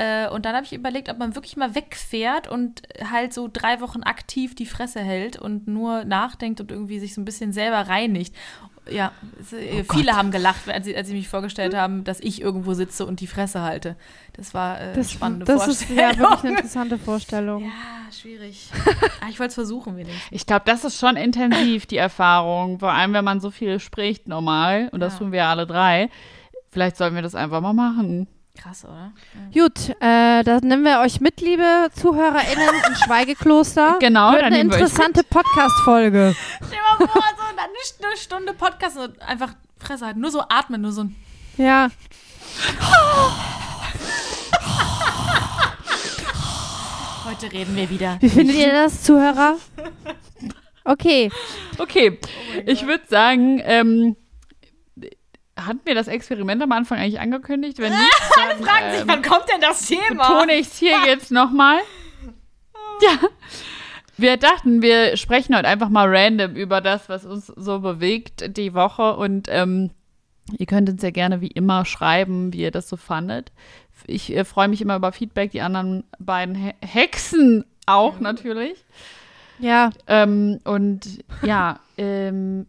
Äh, und dann habe ich überlegt, ob man wirklich mal wegfährt und halt so drei Wochen aktiv die Fresse hält und nur nachdenkt und irgendwie sich so ein bisschen selber reinigt. Ja, es, äh, viele haben gelacht, als sie, als sie mich vorgestellt haben, dass ich irgendwo sitze und die Fresse halte. Das war äh, eine Das, spannende das ist Vorstellung. ja wirklich eine interessante Vorstellung. Ja, schwierig. ah, ich wollte es versuchen, wenigstens. Ich glaube, das ist schon intensiv, die Erfahrung. Vor allem, wenn man so viel spricht normal. Und das Ja. tun wir alle drei. Vielleicht sollten wir das einfach mal machen. Krass, oder? Gut, äh, dann nehmen wir euch mit, liebe ZuhörerInnen, im Schweigekloster. Genau, Wird dann eine interessante Podcast-Folge. Stell dir mal vor, so dann eine, eine Stunde Podcast und einfach Fresse halten, nur so atmen, nur so ein. Ja. Heute reden wir wieder. Wie findet ihr das, Zuhörer? Okay. Okay, ich würde sagen, ähm, hatten wir das Experiment am Anfang eigentlich angekündigt? Wenn nicht, dann Fragen sich, ähm, wann kommt denn das Thema? betone ich es hier jetzt nochmal. Ja. Wir dachten, wir sprechen heute einfach mal random über das, was uns so bewegt die Woche. Und ähm, ihr könnt uns ja gerne wie immer schreiben, wie ihr das so fandet. Ich äh, freue mich immer über Feedback, die anderen beiden He Hexen auch natürlich. Ja, Ähm, und ja, ähm,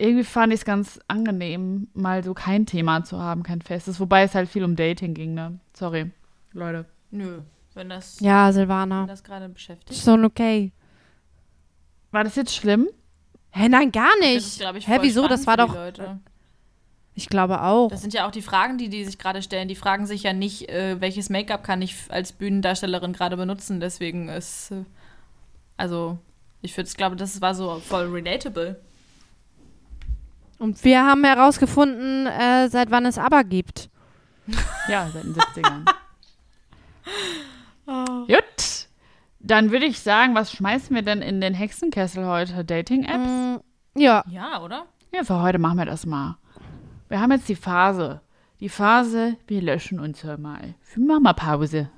irgendwie fand ich es ganz angenehm, mal so kein Thema zu haben, kein festes. Wobei es halt viel um Dating ging, ne? Sorry, Leute. Nö, wenn das, ja, wenn Silvana. das gerade beschäftigt. Schon okay. War das jetzt schlimm? Hä, nein, gar Das nicht. ist, glaub ich, Hä, voll wieso? Das war für die doch. Leute. Ich glaube auch. Das sind ja auch die Fragen, die die sich gerade stellen. Die fragen sich ja nicht, äh, welches Make-up kann ich als Bühnendarstellerin gerade benutzen. Deswegen ist, äh, also, ich würde glaube, das war so voll relatable. Und wir haben herausgefunden, äh, seit wann es aber gibt. Ja, seit den 70ern. oh. Gut. Dann würde ich sagen, was schmeißen wir denn in den Hexenkessel heute? Dating-Apps? Mm, ja. Ja, oder? Ja, für heute machen wir das mal. Wir haben jetzt die Phase. Die Phase, wir löschen uns hör mal. Wir machen mal Pause.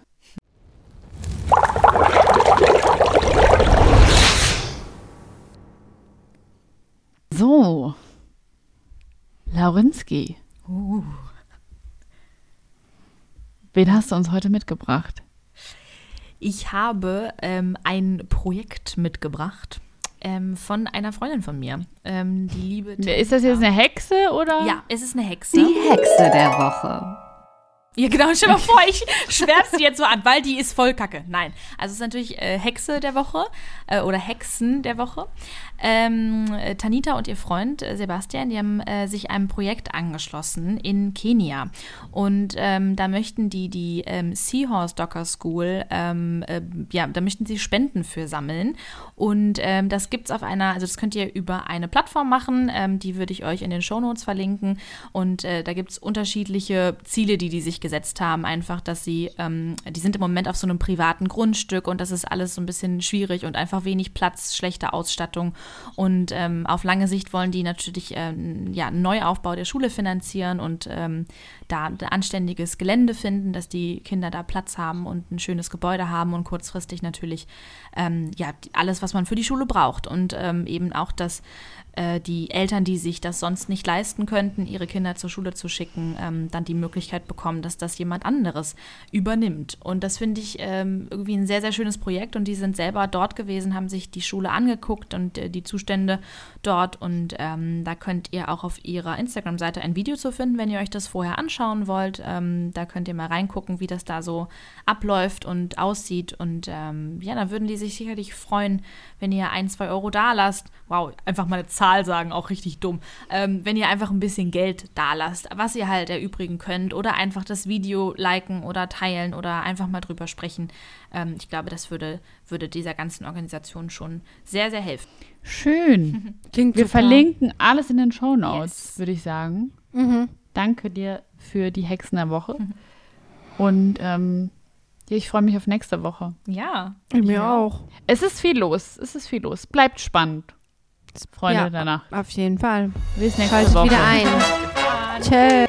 So, Laurinski. Uh. Wen hast du uns heute mitgebracht? Ich habe ähm, ein Projekt mitgebracht ähm, von einer Freundin von mir. Ähm, die liebe. Ist das jetzt eine Hexe oder? Ja, es ist eine Hexe. Die Hexe der Woche. Ja, genau. Stell mal vor, ich schwärze die jetzt so an, weil die ist voll kacke. Nein. Also es ist natürlich äh, Hexe der Woche äh, oder Hexen der Woche. Ähm, äh, Tanita und ihr Freund äh, Sebastian, die haben äh, sich einem Projekt angeschlossen in Kenia. Und ähm, da möchten die die ähm, Seahorse Docker School, ähm, äh, ja, da möchten sie Spenden für sammeln. Und ähm, das gibt es auf einer, also das könnt ihr über eine Plattform machen, ähm, die würde ich euch in den Shownotes verlinken. Und da gibt es unterschiedliche Ziele, die die sich gesetzt haben. Einfach, dass sie, ähm, die sind im Moment auf so einem privaten Grundstück und das ist alles so ein bisschen schwierig und einfach wenig Platz, schlechte Ausstattung. Und ähm, auf lange Sicht wollen die natürlich ähm, ja, einen Neuaufbau der Schule finanzieren und ähm, da ein anständiges Gelände finden, dass die Kinder da Platz haben und ein schönes Gebäude haben und kurzfristig natürlich ähm, ja, alles, was man für die Schule braucht. Und ähm, eben auch, dass äh, die Eltern, die sich das sonst nicht leisten könnten, ihre Kinder zur Schule zu schicken, ähm, dann die Möglichkeit bekommen, dass das jemand anderes übernimmt. Und das finde ich ähm, irgendwie ein sehr, sehr schönes Projekt. Und die sind selber dort gewesen, haben sich die Schule angeguckt und äh, die Zustände dort. Und ähm, da könnt ihr auch auf ihrer Instagram-Seite ein Video zu finden, wenn ihr euch das vorher anschauen wollt. Ähm, da könnt ihr mal reingucken, wie das da so abläuft und aussieht. Und ähm, ja, da würden die sich sicherlich freuen, wenn ihr ein, zwei Euro da lasst. Wow, einfach mal eine Zahl sagen, auch richtig dumm. Ähm, wenn ihr einfach ein bisschen Geld da lasst, was ihr halt erübrigen könnt. Oder einfach das Video liken oder teilen oder einfach mal drüber sprechen. Ähm, ich glaube, das würde, würde dieser ganzen Organisation schon sehr, sehr helfen. Schön. Klingt Wir super. verlinken alles in den Shownotes, Yes. würde ich sagen. Mhm. Danke dir für die Hexen der Woche. Und ähm, ja, ich freue mich auf nächste Woche. Ja. Mir auch. Es ist viel los. Es ist viel los. Bleibt spannend. Freunde Ja. der Nacht. Auf jeden Fall. Bis nächste Schaltet Woche. wieder ein. Tschö.